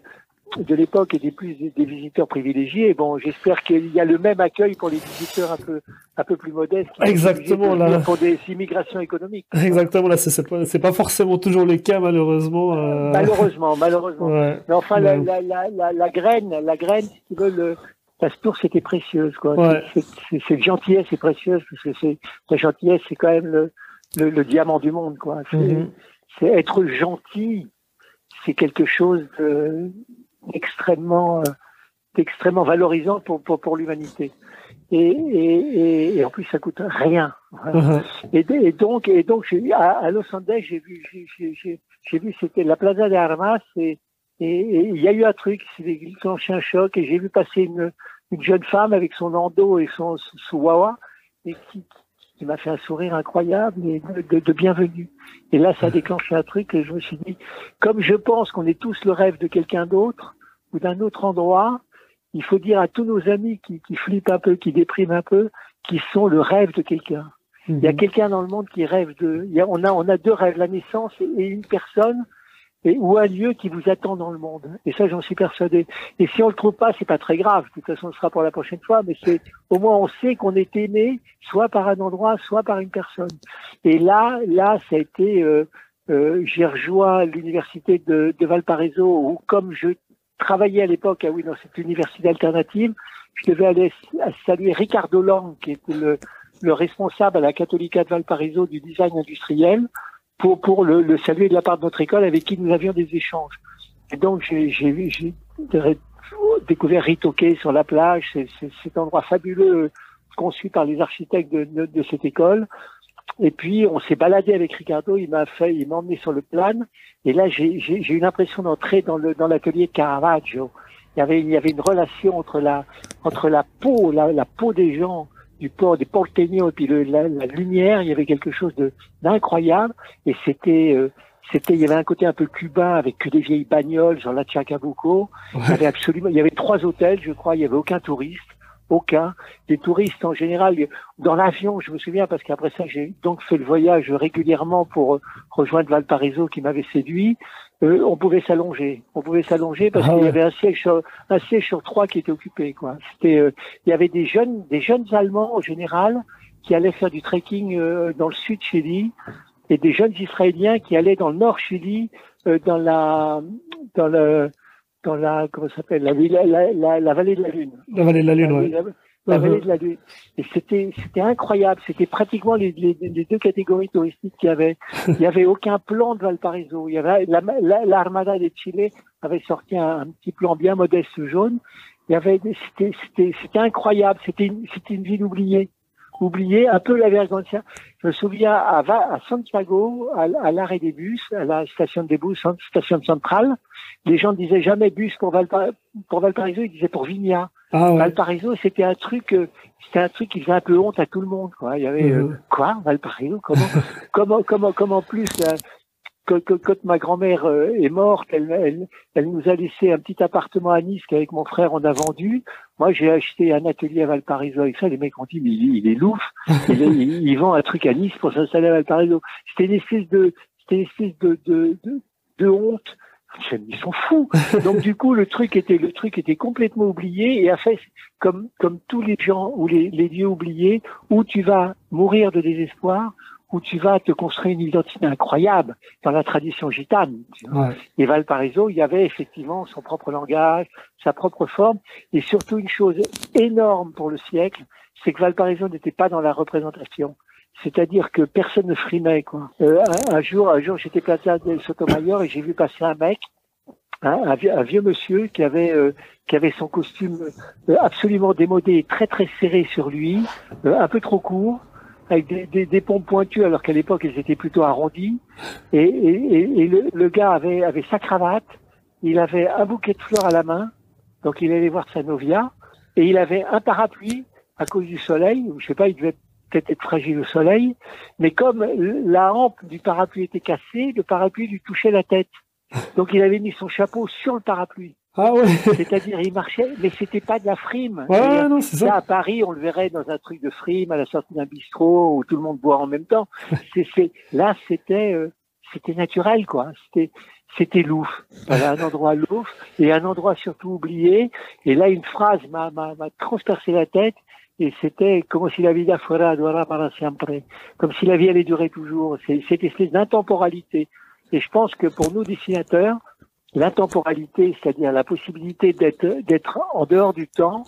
de l'époque étaient plus des, des visiteurs privilégiés. Bon, j'espère qu'il y a le même accueil pour les visiteurs un peu un peu plus modestes. Exactement, là. Pour des immigrations économiques. Exactement, là, c'est- pas, c'est pas forcément toujours le cas, malheureusement. euh, Malheureusement, malheureusement. Ouais. Mais enfin, la, Ouais. la, la, la, la graine, la graine, si tu veux, le, la tour, c'était précieuse, quoi. Ouais. C'est- gentillesse est précieuse, parce que c'est, la gentillesse, c'est quand même le, le, le diamant du monde, quoi. C'est, c'est être gentil, c'est quelque chose de- d'extrêmement, euh, d'extrêmement valorisant pour, pour, pour l'humanité. Et, et, en plus, ça coûte rien. Voilà. Mhm. Et, et donc, et donc, à, à Los Angeles, j'ai vu, j'ai- vu, c'était la Plaza de Armas, et il y a eu un truc, c'est déclenché un choc, et j'ai vu passer une, une jeune femme avec son landau et son chihuahua, et qui, qui m'a fait un sourire incroyable et de, bienvenue. Et là, ça a déclenché un truc, et je me suis dit, comme je pense qu'on est tous le rêve de quelqu'un d'autre ou d'un autre endroit, il faut dire à tous nos amis qui, qui flippent un peu, qui dépriment un peu, qui sont le rêve de quelqu'un. Il y a Mhm. quelqu'un dans le monde qui rêve de. il y a- on, a, on a deux rêves, la naissance et une personne et, ou un lieu qui vous attend dans le monde. Et ça, j'en suis persuadé. Et si on le trouve pas, c'est pas très grave. De toute façon, ce sera pour la prochaine fois. Mais c'est au moins on sait qu'on est aimé, soit par un endroit, soit par une personne. Et là, là, ça a été. Euh, euh, J'ai rejoint l'université de, de Valparaiso où, comme je travaillais à l'époque, ah oui, dans cette université alternative, je devais aller saluer Ricardo Lang, qui était le le responsable à la Catholica de Valparaiso du design industriel pour, pour le, le saluer de la part de notre école avec qui nous avions des échanges. Et donc, j'ai découvert Ritoque sur la plage, cet endroit fabuleux conçu par les architectes de, de, de cette école. Et puis, on s'est baladé avec Ricardo, il m'a fait, il m'a emmené sur le plan. Et là, j'ai eu l'impression d'entrer dans le dans l'atelier Caravaggio. Il y avait, il y avait une relation entre la, entre la peau, la, la peau des gens, du port, des porteños et puis le, la, la lumière. Il y avait quelque chose d'incroyable. Et c'était, euh, c'était, il y avait un côté un peu cubain avec que des vieilles bagnoles, genre la Chacabuco. Il y avait absolument, il y avait trois hôtels, je crois. Il y avait aucun touriste. aucun. Les touristes en général, dans l'avion, je me souviens parce qu'après ça, j'ai donc fait le voyage régulièrement pour rejoindre Valparaiso qui m'avait séduit. Euh, on pouvait s'allonger, on pouvait s'allonger parce ah qu'il y avait un siège sur, un siège sur trois qui était occupé. Quoi. C'était, euh, il y avait des jeunes, des jeunes Allemands en général qui allaient faire du trekking euh, dans le sud Chili et des jeunes Israéliens qui allaient dans le nord Chili, dans la, dans le, dans la, comment s'appelle, la, la, la, vallée de la Lune. La vallée de la Lune, oui. La, vallée de la Lune. Et c'était, c'était incroyable. C'était pratiquement les, les, les, deux catégories touristiques qu'il y avait. Il n'y avait aucun plan de Valparaiso. Il y avait, l'Armada de Chile avait sorti un, petit plan bien modeste jaune. Il y avait, c'était, c'était, c'était incroyable. C'était, c'était une ville oubliée oubliée, un peu la Vergoncia. Je me souviens à, à Santiago, à, à l'arrêt des bus, à la station des bus, station centrale, les gens disaient jamais bus pour, pour Valparaiso, ils disaient pour Vigna. Ah, Valparaiso, c'était un truc, euh, c'était un truc qui faisait un peu honte à tout le monde. Quoi. Il y avait euh, mhm. quoi Valparaiso Comment, comment, comment, comment plus quand, quand, ma grand-mère euh, est morte, elle, elle, elle, nous a laissé un petit appartement à Nice qu'avec mon frère on a vendu. Moi, j'ai acheté un atelier à Valparaiso avec ça. Les mecs ont dit, mais il, est louf. il, il, vend un truc à Nice pour s'installer à Valparaiso. C'était une espèce de, c'était une espèce de, de, de, de honte ils sont fous. Donc du coup, le truc était le truc était complètement oublié et a fait comme comme tous les gens ou les, les lieux oubliés où tu vas mourir de désespoir, où tu vas te construire une identité incroyable dans la tradition gitane. Et Valparaiso, il y avait effectivement son propre langage, sa propre forme et surtout une chose énorme pour le siècle, c'est que Valparaiso n'était pas dans la représentation. C'est-à-dire que personne ne frimait. Quoi. Euh, un, jour, un jour, j'étais placé à Sotomayor et j'ai vu passer un mec, un, vieux, monsieur qui avait euh, qui avait son costume euh, absolument démodé, très très serré sur lui, un peu trop court, avec des, des, des pompes pointues alors qu'à l'époque ils étaient plutôt arrondis. Et, et, et le, le, gars avait avait sa cravate, il avait un bouquet de fleurs à la main, donc il allait voir sa novia, et il avait un parapluie à cause du soleil, je sais pas, il devait peut-être être fragile au soleil, mais comme la hampe du parapluie était cassée, le parapluie lui touchait la tête. Donc il avait mis son chapeau sur le parapluie. Ah ouais. C'est-à-dire il marchait, mais c'était pas de la frime. Ouais, non, c'est ça. à Paris, on le verrait dans un truc de frime à la sortie d'un bistrot où tout le monde boit en même temps. c'est, là, c'était, euh, c'était naturel, quoi. C'était, c'était Louf. Voilà, un endroit Louf et un endroit surtout oublié. Et là, une phrase m'a, m'a, m'a transpercé la tête et c'était comme si la vie fuera para siempre, comme si la vie allait durer toujours. C'est cette espèce d'intemporalité. Et je pense que pour nous dessinateurs, l'intemporalité, c'est-à-dire la possibilité d'être d'être en dehors du temps,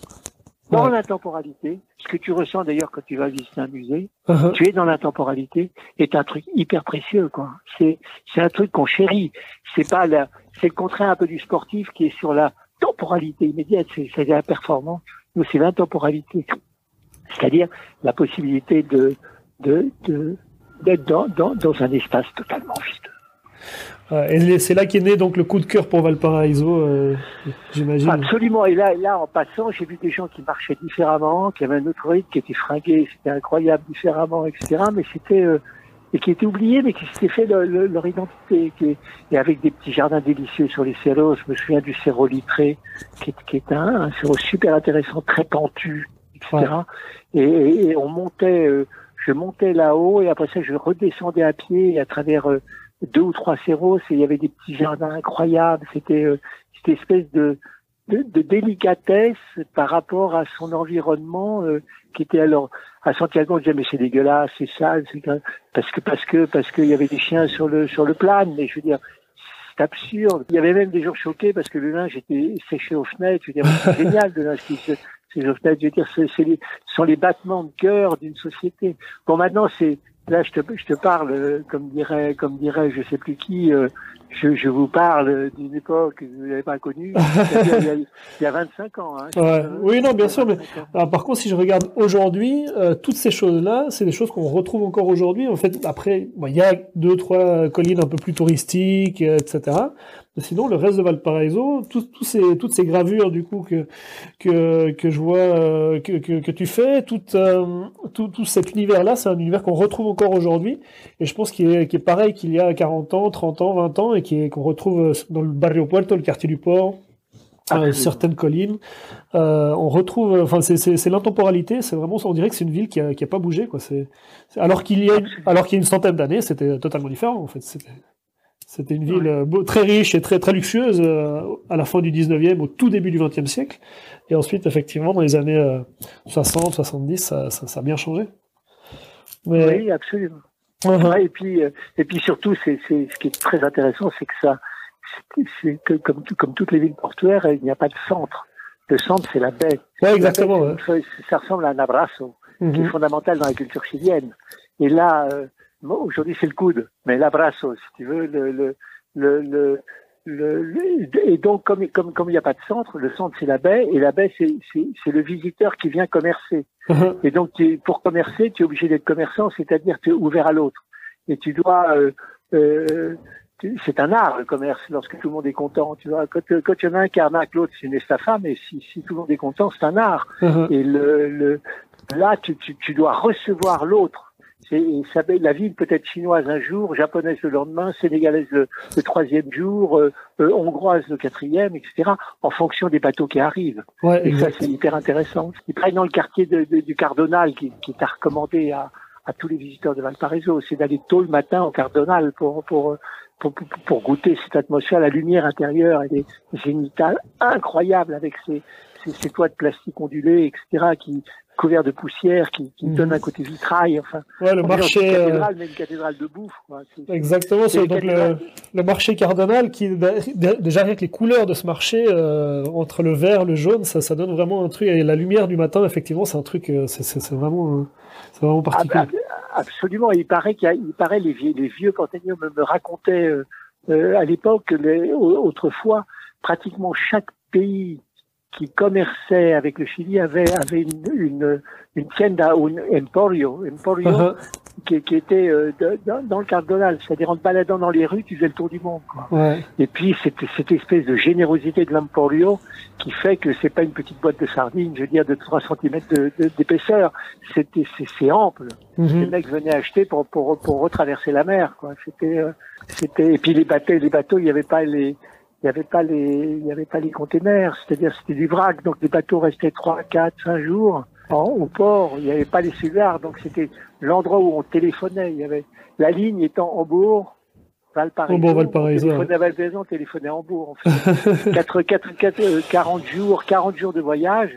dans l'intemporalité, ce que tu ressens d'ailleurs quand tu vas visiter un musée, uh-huh. tu es dans l'intemporalité, est un truc hyper précieux, quoi. C'est c'est un truc qu'on chérit. C'est pas la, c'est le contraire un peu du sportif qui est sur la temporalité immédiate, c'est la performance. Nous, c'est l'intemporalité c'est-à-dire la possibilité de, de, d'être dans, dans, dans, un espace totalement vide. et c'est là qu'est né donc le coup de cœur pour Valparaiso, euh, j'imagine. Absolument. Et là, là, en passant, j'ai vu des gens qui marchaient différemment, qui avaient un autre rythme, qui étaient fringués, c'était incroyable, différemment, etc. Mais c'était euh, et qui étaient oubliés, mais qui s'étaient fait leur identité, qui, et avec des petits jardins délicieux sur les cerros. Je me souviens du cerro litré, qui est, qui est un, un cerro super intéressant, très pentu, etc. Et, on montait, euh, je montais là-haut et après ça je redescendais à pied à travers euh, deux ou trois cerros et il y avait des petits jardins incroyables. C'était euh, cette espèce de, de, de, délicatesse par rapport à son environnement qui était alors à Santiago on disait mais c'est dégueulasse, c'est sale, c'est parce que parce que parce qu'il y avait des chiens sur le sur le plan, mais je veux dire c'est absurde. Il y avait même des gens choqués parce que le linge était séché aux fenêtres. Je veux dire, c'est génial le linge qui se, je veux dire, ce sont les battements de cœur d'une société. Bon, maintenant, c'est là, je te, je te parle, euh, comme dirait, comme dirait, je sais plus qui, euh, je, je, vous parle d'une époque que vous n'avez pas connue, il, il, y a 25 ans. Hein, ouais. Oui, non, bien sûr, mais alors, par contre, si je regarde aujourd'hui, euh, toutes ces choses-là, c'est des choses qu'on retrouve encore aujourd'hui. En fait, après, bon, il y a deux, trois collines un peu plus touristiques, etc. Sinon, le reste de Valparaiso, tout, ces, toutes ces gravures du coup que que, que je vois euh, que, que, que, tu fais, tout, euh, tout, tout cet univers-là, c'est un univers qu'on retrouve encore aujourd'hui, et je pense qu'il est, est pareil qu'il y a 40 ans, 30 ans, 20 ans, et qu'on retrouve dans le Barrio Puerto, le quartier du port, euh, certaines collines. Euh, on retrouve, enfin, c'est l'intemporalité. C'est vraiment, on dirait que c'est une ville qui a, qui a pas bougé, quoi. C'est alors qu'il y a, alors qu'il y a une centaine d'années, c'était totalement différent, en fait. C'était une ville euh, très riche et très très luxueuse à la fin du 19e, au tout début du 20e siècle. Et ensuite, effectivement, dans les années 60, 70, ça, ça, ça a bien changé. Oui, absolument. Uh-huh. et puis, et puis surtout, c'est ce qui est très intéressant, c'est que ça, c'est que comme, comme toutes les villes portuaires, il n'y a pas de centre. Le centre, c'est la baie. Ouais, exactement. Ça ressemble à un abrazo, qui est mm-hmm. fondamental dans la culture chilienne. Et là, euh, aujourd'hui, c'est le coude, mais l'abrazo, si tu veux, le, le, le, le, et donc, comme, comme, comme il n'y a pas de centre, le centre, c'est la baie, et la baie, c'est le visiteur qui vient commercer. Uh-huh. Et donc, pour commercer, tu es obligé d'être commerçant, c'est-à-dire tu es ouvert à l'autre. Et tu dois euh, euh, c'est un art le commerce lorsque tout le monde est content. Tu vois, quand, quand il y en a un qui arnaque l'autre, c'est une estafa, mais si, si tout le monde est content, c'est un art. Uh-huh. Et le, le, là, tu, tu, tu dois recevoir l'autre. Ça, la ville peut être chinoise un jour, japonaise le lendemain, sénégalaise le, troisième jour, euh, euh, hongroise le quatrième, etc. En fonction des bateaux qui arrivent. Ouais, et ça, c'est hyper intéressant. Il travaille dans le quartier de, de, du Cardonal, qui, qui est recommandé à, à tous les visiteurs de Valparaiso. C'est d'aller tôt le matin au Cardonal pour, pour, pour, pour, goûter cette atmosphère, la lumière intérieure, elle est génitale incroyable avec ces, ces, ces, toits de plastique ondulés, etc., qui couverts de poussière, qui, qui donnent un côté vitrail. Enfin, ouais, le marché. Une cathédrale, mais une cathédrale de bouffe. Quoi. Exactement, c'est donc le, le, marché cardinal qui, déjà avec les couleurs de ce marché, euh, entre le vert, le jaune, ça, ça donne vraiment un truc. Et la lumière du matin, effectivement, c'est un truc, euh, c'est vraiment, c'est vraiment particulier. Ah, bah, Absolument. Il paraît qu'il il paraît les vieux, les vieux me, me racontaient euh, euh, à l'époque, autrefois, pratiquement chaque pays qui commerçait avec le Chili avait, avait une, une, une tienda, un emporio, emporio uh-huh. qui, qui, était euh, dans, le cardinal, c'est-à-dire en te baladant dans les rues, tu faisais le tour du monde. Quoi. Ouais. Et puis cette, cette espèce de générosité de l'emporio qui fait que c'est pas une petite boîte de sardines, je veux dire de 3 cm d'épaisseur, de, c'est ample. Mm-hmm. Les mecs venaient acheter pour, pour, pour retraverser la mer. Quoi. C'était, euh, c'était et puis les bateaux, les bateaux, il n'y avait pas les il n'y avait pas les, il y avait pas les containers, c'est-à-dire c'était du vrac, donc les bateaux restaient 3, 4, 5 jours en, au port, il n'y avait pas les cellulaires, donc c'était l'endroit où on téléphonait, il y avait la ligne étant Hambourg, Valparaiso, bon, Valparaiso. on téléphonait à Valparaiso, on téléphonait à Hambourg, en fait. 4, 4, 4, 40 jours, 40 jours de voyage.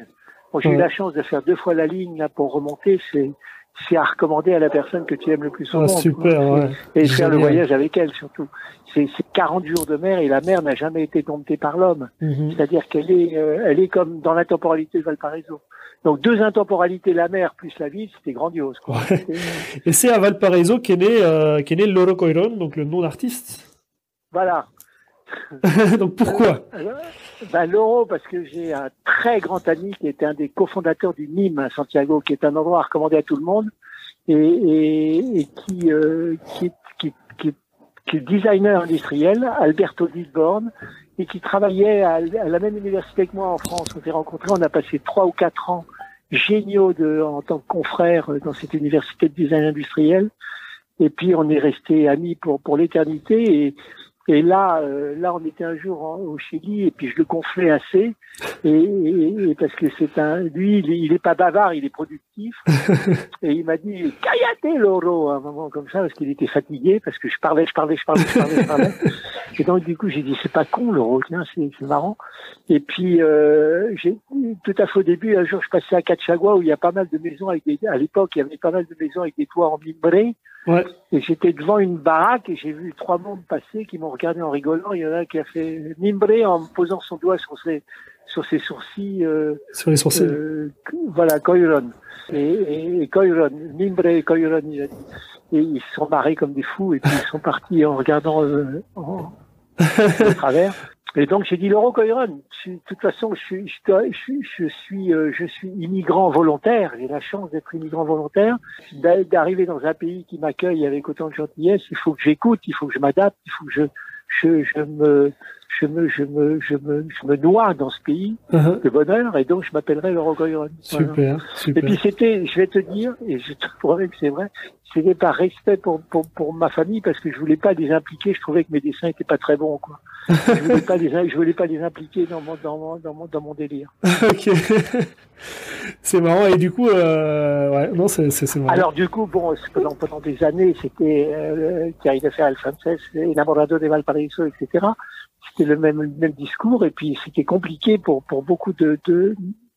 Bon, j'ai eu la chance de faire deux fois la ligne là pour remonter, c'est c'est à recommander à la personne que tu aimes le plus souvent. Ah, super, ouais. Et faire le voyage avec elle surtout. C'est 40 jours de mer et la mer n'a jamais été domptée par l'homme. Mhm. C'est-à-dire qu'elle est, euh, elle est comme dans l'intemporalité de Valparaiso. Donc deux intemporalités, la mer plus la ville, c'était grandiose. Quoi. Et c'est à Valparaiso qu'est né, euh, qu'est né Loro Coiron, donc le nom d'artiste. Voilà. donc pourquoi? Euh, ben, Loro, parce que j'ai un très grand ami qui était un des cofondateurs du Nîmes à Santiago, qui est un endroit recommandé à tout le monde, et, et, et qui, euh, qui, qui, qui, qui, est designer industriel, Alberto Disborn, et qui travaillait à, la même université que moi en France. On s'est rencontrés, on a passé trois ou quatre ans géniaux de, en tant que confrères dans cette université de design industriel. Et puis on est resté amis pour, pour l'éternité. Et, et là, euh, là, on était un jour au Chili et puis je le gonflais assez, et, parce que c'est un, lui, il est, pas bavard, il est productif. et il m'a dit "Callate Loro" à un moment comme ça parce qu'il était fatigué parce que je parlais, je parlais, je parlais, je parlais, je parlais. et donc du coup, j'ai dit "C'est pas con Loro, tiens, c'est marrant." Et puis euh, j'ai tout à fait au début, un jour, je passais à Cachagua où il y a pas mal de maisons avec des, à l'époque, il y avait pas mal de maisons avec des toits en mimbré. Ouais. Et j'étais devant une baraque et j'ai vu trois mondes passer qui m'ont regardé en rigolant. Il y en a un qui a fait mimbré en posant son doigt sur ses, sur ses sourcils. Euh, sur les sourcils. Euh, voilà, Koiron. Et, et, mimbré et Koiron, il a dit. Et ils se sont marrés comme des fous et puis ils sont partis en regardant euh, en, au travers. Et donc j'ai dit Laurent Coiron, de toute façon je suis, je, suis, je suis, euh, je suis immigrant volontaire, j'ai la chance d'être immigrant volontaire, d'arriver dans un pays qui m'accueille avec autant de gentillesse, il faut que j'écoute, il faut que je m'adapte, il faut que je, je, je me, je me, je me, je me, je me noie dans ce pays uh-huh. de bonheur, et donc je m'appellerai Laurent Coiron. Super, super. Et puis c'était, je vais te dire, et je te promets que c'est vrai, c'était par respect pour, pour, pour ma famille parce que je voulais pas les impliquer, je trouvais que mes dessins étaient pas très bons, quoi. Je voulais pas les, je voulais pas les impliquer dans mon, dans mon, dans mon, dans mon délire. ok. c'est marrant. Et du coup, euh, ouais, non, c'est, c'est, marrant. Alors, du coup, bon, pendant, pendant des années, c'était, euh, à faire Alphonse, Enamorado de Valparaiso, etc. C'était le même, le même discours. Et puis, c'était compliqué pour, pour beaucoup de, de,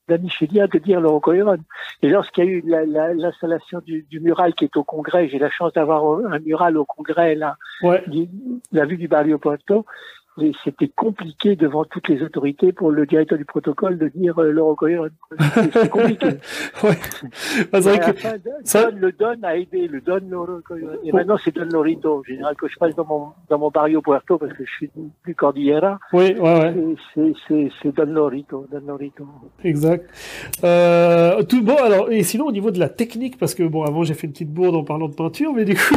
de dire l'Orocoiron. Et lorsqu'il y a eu la, la, l'installation du, du, mural qui est au Congrès, j'ai la chance d'avoir un mural au Congrès, là, Ouais. du- la vue du Barrio Puerto, et c'était compliqué devant toutes les autorités pour le directeur du protocole de dire euh, l'Orocoiron. C'est c'est compliqué. ouais. Bah, vrai que fin, ça- Don, le Don a aidé, le Don. Et maintenant, c'est Don Lorito. En général, que je passe dans mon, dans mon Barrio Puerto, parce que je suis du Cordillera, oui, ouais, ouais. c'est, Don Lorito, Don Lorito. Exact. Euh, tout bon. Alors, et sinon au niveau de la technique, parce que bon, avant j'ai fait une petite bourde en parlant de peinture, mais du coup,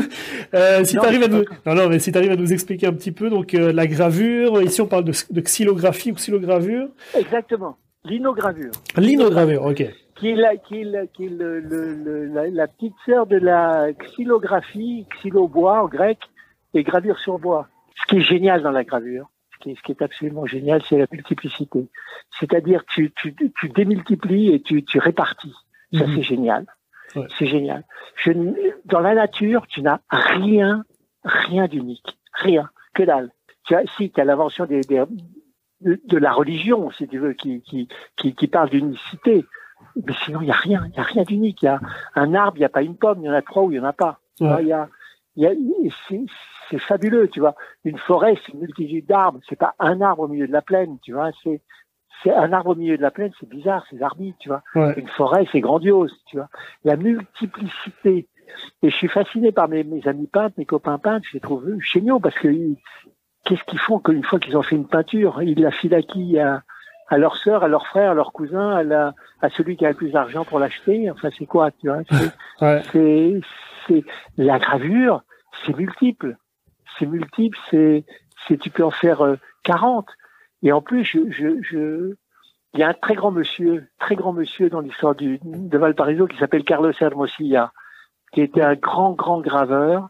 euh, si Non, t'arrives à nous, non, non, mais si t'arrives à nous expliquer un petit peu, donc euh, la gravure. Ici, on parle de, de xylographie ou xylogravure? Exactement. L'inogravure. Linogravure, ok. qui est, la, qui est, la, qui est le, le, le- la, la petite sœur de la xylographie, xylobois en grec, et gravure sur bois. Ce qui est génial dans la gravure, ce qui est, ce qui est absolument génial, c'est la multiplicité. C'est-à-dire tu, tu, tu démultiplies et tu, tu répartis. Ça, Mhm. c'est génial. Ouais. C'est génial. Je, dans la nature, tu n'as rien, rien d'unique. Rien. Que dalle. Si, tu as l'invention des, des- de, la religion, si tu veux, qui, qui, qui, qui parle d'unicité. Mais sinon, il n'y a rien. Il n'y a rien d'unique. Il y a un arbre, il n'y a pas une pomme. Il y en a trois ou il n'y en a pas. Ouais. A, il y a, c'est, c'est fabuleux, tu vois. Une forêt, c'est une multitude d'arbres. C'est pas un arbre au milieu de la plaine, tu vois. C'est, c'est un arbre au milieu de la plaine, c'est bizarre, c'est arbitre, tu vois. Ouais. Une forêt, c'est grandiose, tu vois. La multiplicité. Et je suis fasciné par mes, mes amis peintres, mes copains peintres, je les trouve géniaux parce que ils- qu'est-ce qu'ils font qu'une fois qu'ils ont fait une peinture, ils la filent à qui? À, à leur sœur, à leur frère, à leur cousin, à, la, à celui qui a le plus d'argent pour l'acheter? Enfin, c'est quoi, tu vois? C'est, Ouais. la gravure, c'est multiple, c'est multiple, c'est, c'est tu peux en faire euh, 40. Et en plus, je, je, je, il y a un très grand monsieur, très grand monsieur dans l'histoire du, de Valparaiso qui s'appelle Carlos Hermosilla, qui était un grand, grand graveur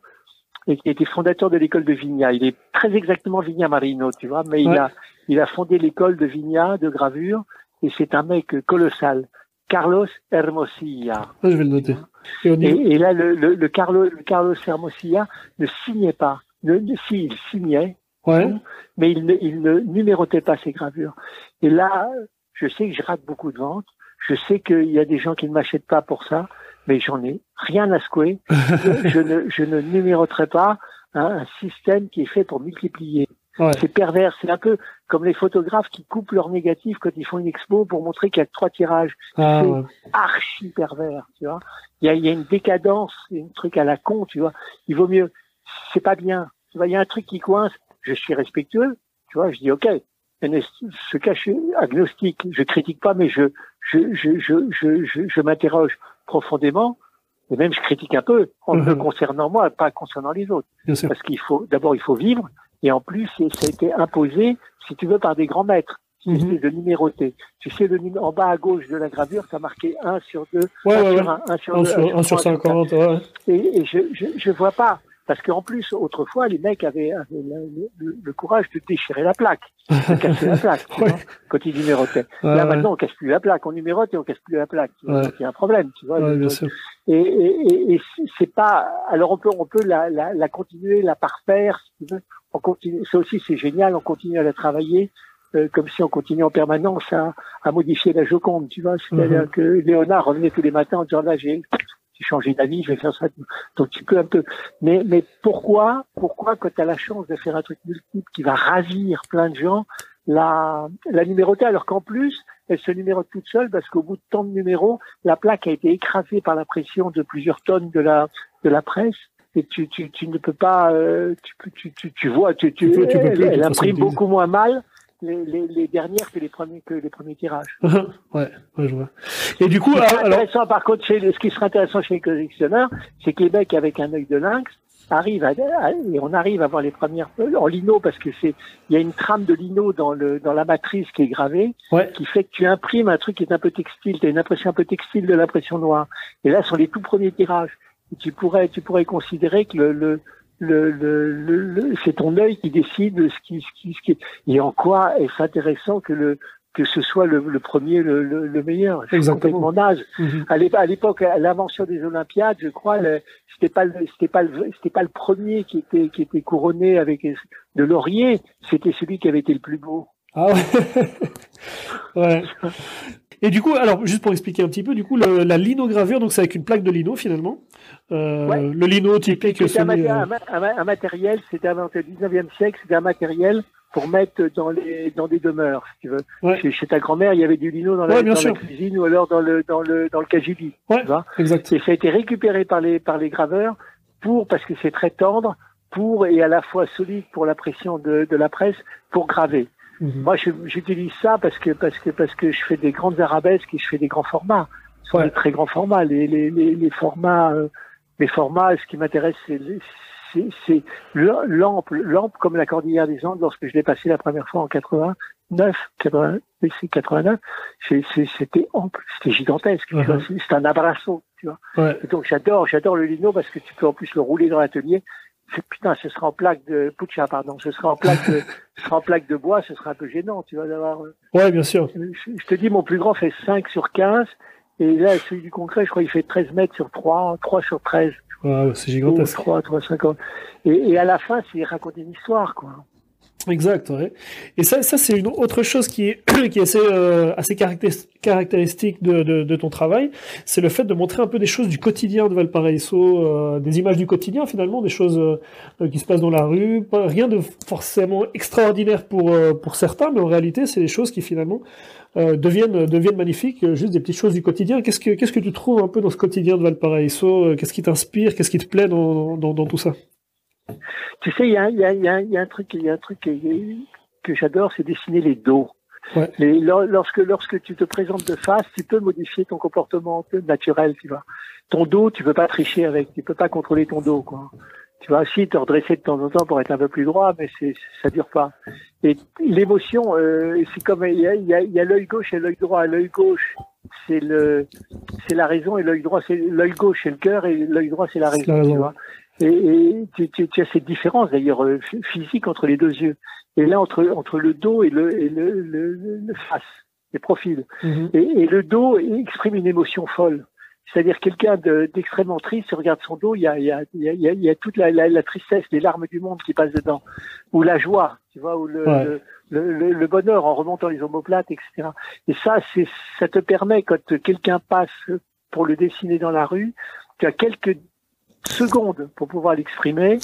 et qui était fondateur de l'école de Vigna. Il est très exactement Vigna Marino, tu vois, mais il a, il a fondé l'école de Vigna de gravure et c'est un mec colossal. Carlos Hermosilla. Je vais le noter. Et là, le, le, le Carlos, le Carlos Hermosilla ne signait pas. Ne, ne- si, il signait, ouais. mais il ne, il ne numérotait pas ses gravures. Et là, je sais que je rate beaucoup de ventes. Je sais qu'il y a des gens qui ne m'achètent pas pour ça, mais j'en ai rien à secouer. je, je ne, je ne numéroterai pas un, un système qui est fait pour multiplier. Ouais. C'est pervers. C'est un peu comme les photographes qui coupent leurs négatifs quand ils font une expo pour montrer qu'il y a trois tirages. Ah, c'est- ouais. Archi pervers, tu vois. Il y a, y a une décadence, un truc à la con, tu vois. Il vaut mieux. C'est pas bien. Tu vois, il y a un truc qui coince. Je suis respectueux, tu vois. Je dis ok. Ce cas, je suis agnostique. Je critique pas, mais je je je je je, je, je m'interroge profondément. Et même je critique un peu en me Mhm. concernant moi, pas concernant les autres. bien sûr. Parce qu'il faut, d'abord, il faut vivre, et en plus, ça a été imposé, si tu veux, par des grands maîtres. Mhm. C'est de numéroter. Tu sais, le en bas à gauche de la gravure, ça marqué 1 sur 2, Ouais, 1 ouais, sur ouais. 1, 1 sur 1 2, sur, 1 sur 50, ouais. Et, et je, je, je vois pas. Parce qu'en plus, autrefois, les mecs avaient, avaient le, le- le courage de déchirer la plaque, de casser la plaque, tu Ouais. vois, quand ils numérotaient. Ouais, Là, maintenant, on casse plus la plaque, on numérote et on casse plus la plaque. tu vois. Ouais. Donc, il y a un problème, tu vois. Ouais, Donc, bien sûr. et, et, et, et c'est pas. Alors on peut on peut la, la, la continuer, la parfaire, si tu veux. On continue. Ça aussi c'est génial. On continue à la travailler euh, comme si on continuait en permanence à, à modifier la Joconde, tu vois. C'est-à-dire Mhm. que Léonard revenait tous les matins en disant là j'ai j'ai changé d'avis, je vais faire ça. Donc tu peux un peu. Mais mais pourquoi pourquoi quand tu as la chance de faire un truc multiple qui va ravir plein de gens, la la numéroter alors qu'en plus elle se numérote toute seule parce qu'au bout de tant de numéros, la plaque a été écrasée par la pression de plusieurs tonnes de la de la presse et tu tu, tu ne peux pas euh, tu, tu, tu tu vois tu, tu, Tu peux- tu peux elle, plus, elle imprime beaucoup moins mal les, les, les dernières que les premiers que les premiers tirages. ouais, ouais, je vois. Et du coup, Ce alors, intéressant par contre chez ce qui serait intéressant chez les collectionneurs, c'est que les mecs avec un œil de lynx arrivent à, à- et on arrive à voir les premières en lino parce que c'est il y a une trame de lino dans le dans la matrice qui est gravée ouais, qui fait que tu imprimes un truc qui est un peu textile, tu as une impression un peu textile de l'impression noire. Et là, ce sont les tout premiers tirages. Et tu pourrais, tu pourrais considérer que le, le, le, le, le, c'est ton œil qui décide ce qui, ce qui, ce qui et en quoi est-ce intéressant que le que ce soit le, le premier le, le, meilleur? C'est complètement naze. Mhm. À l'époque, à l'invention des Olympiades, je crois, c'était pas c'était pas c'était pas le premier qui était qui était couronné avec de laurier, c'était celui qui avait été le plus beau. Ah ouais. ouais. Et du coup, alors juste pour expliquer un petit peu, du coup, le, la linogravure, donc c'est avec une plaque de lino finalement. Euh, Le lino typique. C'était un, un, un, matériel, c'était inventé au 19e siècle, c'était un matériel pour mettre dans les dans des demeures, si tu veux. Ouais. Chez, ta grand-mère, il y avait du lino dans, la, Ouais, bien dans la sûr. cuisine ou alors dans le dans le dans le vois. exact. Et ça a été récupéré par les par les graveurs pour parce que c'est très tendre pour et à la fois solide pour la pression de, de la presse pour graver. Mhm. Moi, j'utilise ça parce que parce que parce que je fais des grandes arabesques et je fais des grands formats. Ce sont Ouais. des très grands formats. Les les les, les formats euh, les formats. Ce qui m'intéresse, c'est c'est c'est le- lampe lampe comme la cordillère des Andes. Lorsque je l'ai passé la première fois en 89, 80, oui, c'est 89, c'est- c'est- c'était ample, c'était gigantesque. Mhm. C'est c'est un abrasso, tu vois. Ouais. Et donc j'adore, j'adore le lino parce que tu peux en plus le rouler dans l'atelier. Putain, ce sera en plaque de pucha, pardon. Ce sera en plaque de, ce sera en plaque de bois. Ce sera un peu gênant, tu vois, d'avoir. euh, Ouais, bien sûr. Je, te dis, mon plus grand fait 5 sur 15. Et là, celui du concret, je crois, il fait 13 mètres sur 3, 3 sur 13. Ouais, c'est gigantesque. 3, 3, 50. Et, et à la fin, c'est raconter une histoire, quoi. Exact, ouais. Et ça, ça c'est une autre chose qui est, qui est assez, euh, assez caractéris- caractéristique de, de, de ton travail, c'est le fait de montrer un peu des choses du quotidien de Valparaiso, euh, des images du quotidien finalement, des choses euh, qui se passent dans la rue, rien de forcément extraordinaire pour, euh, pour certains, mais en réalité c'est des choses qui finalement euh, deviennent, deviennent magnifiques, euh, juste des petites choses du quotidien. Qu'est-ce que, que tu trouves un peu dans ce quotidien de Valparaiso? Euh, Qu'est-ce qui t'inspire? Qu'est-ce qui te plaît dans, dans, dans tout ça? Tu sais, il y a, il y, a, il y, a, il y a un truc, y a un truc que, que j'adore, c'est dessiner les dos. Ouais. Lorsque, lorsque tu te présentes de face, tu peux modifier ton comportement naturel, tu vois. Ton dos, tu peux pas tricher avec, tu peux pas contrôler ton dos, quoi. Tu vois, si te redresser de temps en temps pour être un peu plus droit, mais c'est, ça dure pas. Et l'émotion, euh, c'est comme il y a, il y a, il y a l'œil gauche et l'œil droit. L'œil gauche, c'est le, c'est la raison et l'œil droit, c'est l'œil gauche, c'est le cœur et l'œil droit, c'est la raison. la raison. Tu vois. Et, et tu, tu, tu as cette différence d'ailleurs euh, phy- physique entre les deux yeux. Et là, entre, entre le dos et le, et le, le, le- face, les profils. Mhm. Et, et le dos exprime une émotion folle. C'est-à-dire quelqu'un de- d'extrêmement triste, il regarde son dos, il y a, il y a, il y a, il y a- il y a toute la, la, la tristesse, les larmes du monde qui passent dedans, ou la joie, tu vois, ou le, Ouais. le, le, le- le bonheur en remontant les omoplates, etc. Et ça, c'est, ça te permet quand quelqu'un passe pour le dessiner dans la rue, tu as quelques secondes pour pouvoir l'exprimer,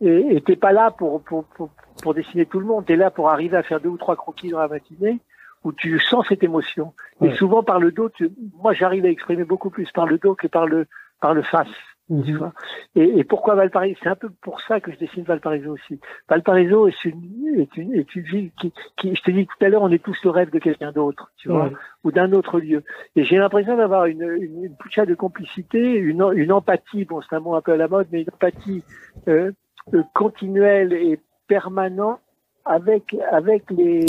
et et t'es pas là pour, pour, pour, pour dessiner tout le monde, t'es là pour arriver à faire deux ou trois croquis dans la matinée, où tu sens cette émotion. Ouais. Et souvent par le dos, tu, moi j'arrive à exprimer beaucoup plus par le dos que par le par le face. Tu Mhm. vois. Et, et pourquoi Valparaiso C'est un peu pour ça que je dessine Valparaiso aussi. Valparaiso est une, est une, est une ville qui, qui, je te dis tout à l'heure, on est tous le rêve de quelqu'un d'autre, tu vois, ou d'un autre lieu. Et j'ai l'impression d'avoir une, une, une pucha de complicité, une, une empathie, bon c'est un mot un peu à la mode, mais une empathie euh, euh, continuelle et permanente avec avec les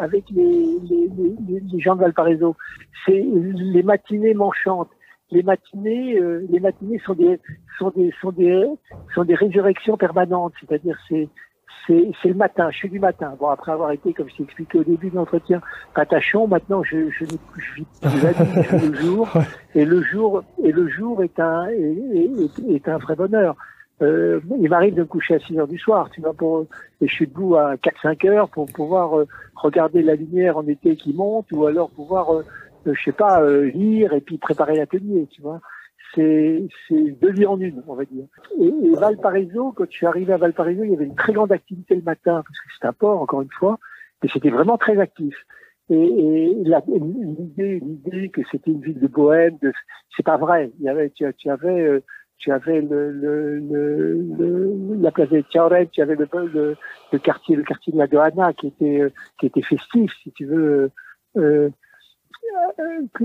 avec les les, les, les gens de Valparaiso. C'est les matinées m'enchantent. Les matinées, euh, les matinées sont des sont des sont des sont des résurrections permanentes. C'est-à-dire c'est c'est c'est le matin. Je suis du matin. Bon après avoir été, comme je t'ai expliqué au début de l'entretien, patachon. Maintenant je je, ne- je vis plus la nuit, je vis le jour. Et le jour et le jour est un est, est, est un vrai bonheur. Euh, il m'arrive de me coucher à 6 heures du soir, tu vois, pour, et je suis debout à 4-5 heures pour pouvoir euh, regarder la lumière en été qui monte, ou alors pouvoir, euh, je sais pas, euh, lire et puis préparer l'atelier, tu vois. C'est, c'est deux vies en une, on va dire. Et, et Valparaiso, quand je suis arrivé à Valparaiso, il y avait une très grande activité le matin, parce que c'est un port, encore une fois, et c'était vraiment très actif. Et, et l'idée, l'idée que c'était une ville de bohème, de, c'est pas vrai. Il y avait, tu, tu avais, euh, tu avais le, le, le, le- la place des Tiaret, tu avais le, le, le quartier, le quartier de la Dohana qui était, euh, qui était festif, si tu veux. Euh, euh, que,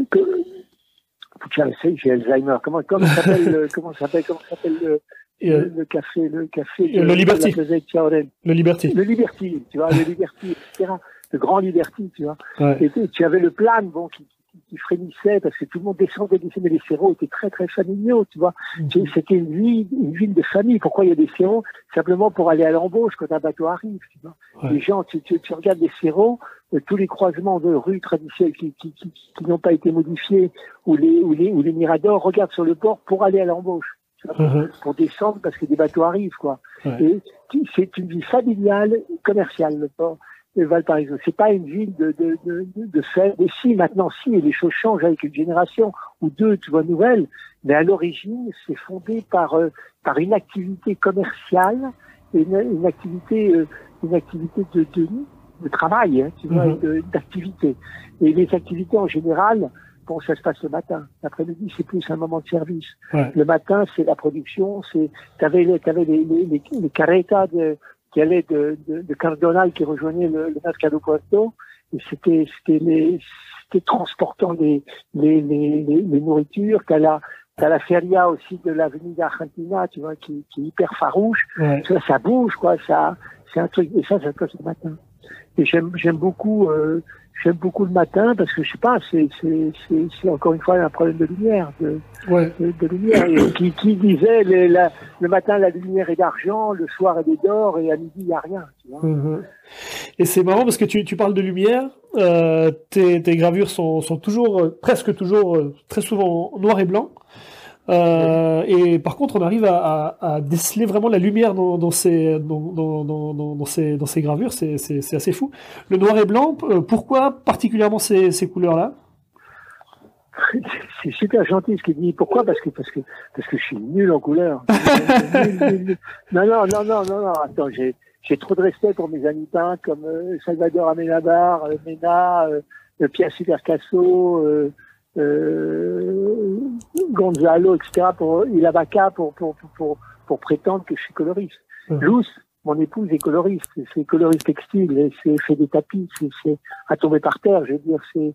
c'est- j'ai Alzheimer. Comment, comment s'appelle, le- comment s'appelle, comment s'appelle le, Et, le, le café, le café le Liberty. le Liberty. Le Liberty, tu vois, le Liberty, etc. Le grand Liberty, tu vois. Ouais. Et tu- avais le plan, bon, qui, qui frémissait parce que tout le monde descendait, descendait. Les séros étaient très très familiaux, tu vois. Mhm. C'était une vie, une ville de famille. Pourquoi il y a des séros? Simplement pour aller à l'embauche quand un bateau arrive. Tu vois. Ouais. Les gens, tu, tu, tu regardes les séros, tous les croisements de rues traditionnelles qui, qui, qui, qui n'ont pas été modifiés ou les, ou les, ou les miradors regardent sur le port pour aller à l'embauche. Mhm. Pour descendre parce que des bateaux arrivent, quoi. Ouais. Et c'est une vie familiale, commerciale, le port de Valparaiso. C'est pas une ville de, de, de, de, fête. Et si, maintenant, si, et les choses changent avec une génération ou deux, tu vois, nouvelles. Mais à l'origine, c'est fondé par, euh, par une activité commerciale et une, une activité, euh, une activité de, de, de travail, hein, tu vois, Mhm. d'activité. Et les activités, en général, bon, ça se passe le matin. L'après-midi, c'est plus un moment de service. Ouais. Le matin, c'est la production, c'est, t'avais les, t'avais les, les, les, les carretas de, qui allaient de, de, de Cardonal qui rejoignaient le, le Mercado Puerto, et c'était, c'était les, c'était transportant les, les, les, les, nourritures. T'as la, t'as la feria aussi de l'avenue d'Argentina, tu vois, qui, qui est hyper farouche. Ouais. Ça, ça bouge, quoi, ça, c'est un truc, et ça, ça se passe le matin. Et j'aime, beaucoup, euh, j'aime beaucoup le matin parce que je sais pas, c'est, encore une fois un problème de lumière, de, Ouais. de, de lumière. Et qui, qui disait les- la- le matin la lumière est d'argent, le soir elle est d'or et à midi il n'y a rien. Tu vois. Mhm. Et c'est marrant parce que tu, tu parles de lumière, euh, tes, tes gravures sont, sont toujours, euh, presque toujours, euh, très souvent noir et blanc. Euh, et par contre, on arrive à, à, à déceler vraiment la lumière dans, dans, ces, dans, dans, ces, ces gravures, c'est, c'est, assez fou. Le noir et blanc, euh, pourquoi particulièrement ces, ces couleurs-là? C'est super gentil ce qu'il dit. Pourquoi? Parce que parce que parce que je suis nul en couleur. Non non non non non non. Attends, j'ai j'ai trop de respect pour mes amis peints comme euh, Salvador Amenabar, Mena, Pierre Supercasso, euh, Gonzalo, etc. Pour Ilabaca pour pour, pour pour pour prétendre que je suis coloriste. Luce, mon épouse est coloriste, c'est coloriste textile, c'est fait des tapis, c'est c'est à tomber par terre. Je veux dire, c'est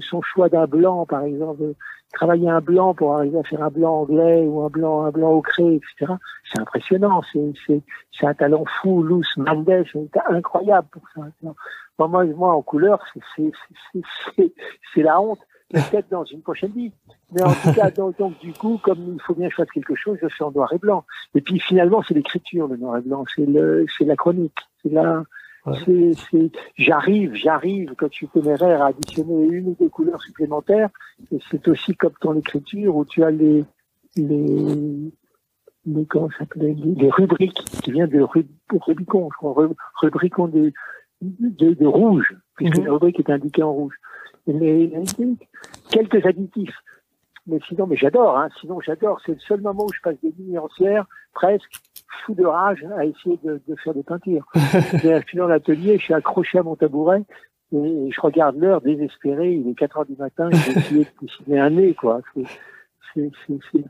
son choix d'un blanc, par exemple, de travailler un blanc pour arriver à faire un blanc anglais ou un blanc, un blanc ocré, etc. C'est impressionnant. C'est, un talent fou. Luz Mendes, incroyable pour ça. Moi, moi, en couleur, c'est, la honte. Peut-être dans une prochaine vie. Mais en tout cas, donc, du coup, comme il faut bien fasse quelque chose, je fais en noir et blanc. Et puis finalement, c'est l'écriture, le noir et blanc. C'est la chronique. C'est la, j'arrive, j'arrive, quand je suis téméraire, à additionner une ou deux couleurs supplémentaires. Et c'est aussi comme ton écriture où tu as les, les, les, comment ça s'appelle, les, les rubriques qui viennent de Rub- Rubicon, je crois, Ru- Rubricon de, de, de rouge, puisque Mhm. la rubrique est indiquée en rouge. Les- quelques additifs. Mais sinon, mais j'adore, hein, sinon j'adore. C'est le seul moment où je passe des nuits entières, presque, fou de rage, à essayer de, de faire des peintures. J'ai fini dans l'atelier, je suis accroché à mon tabouret, et je regarde l'heure désespéré, il est 4 heures du matin, j'ai essayé de dessiner un nez, quoi. C'est-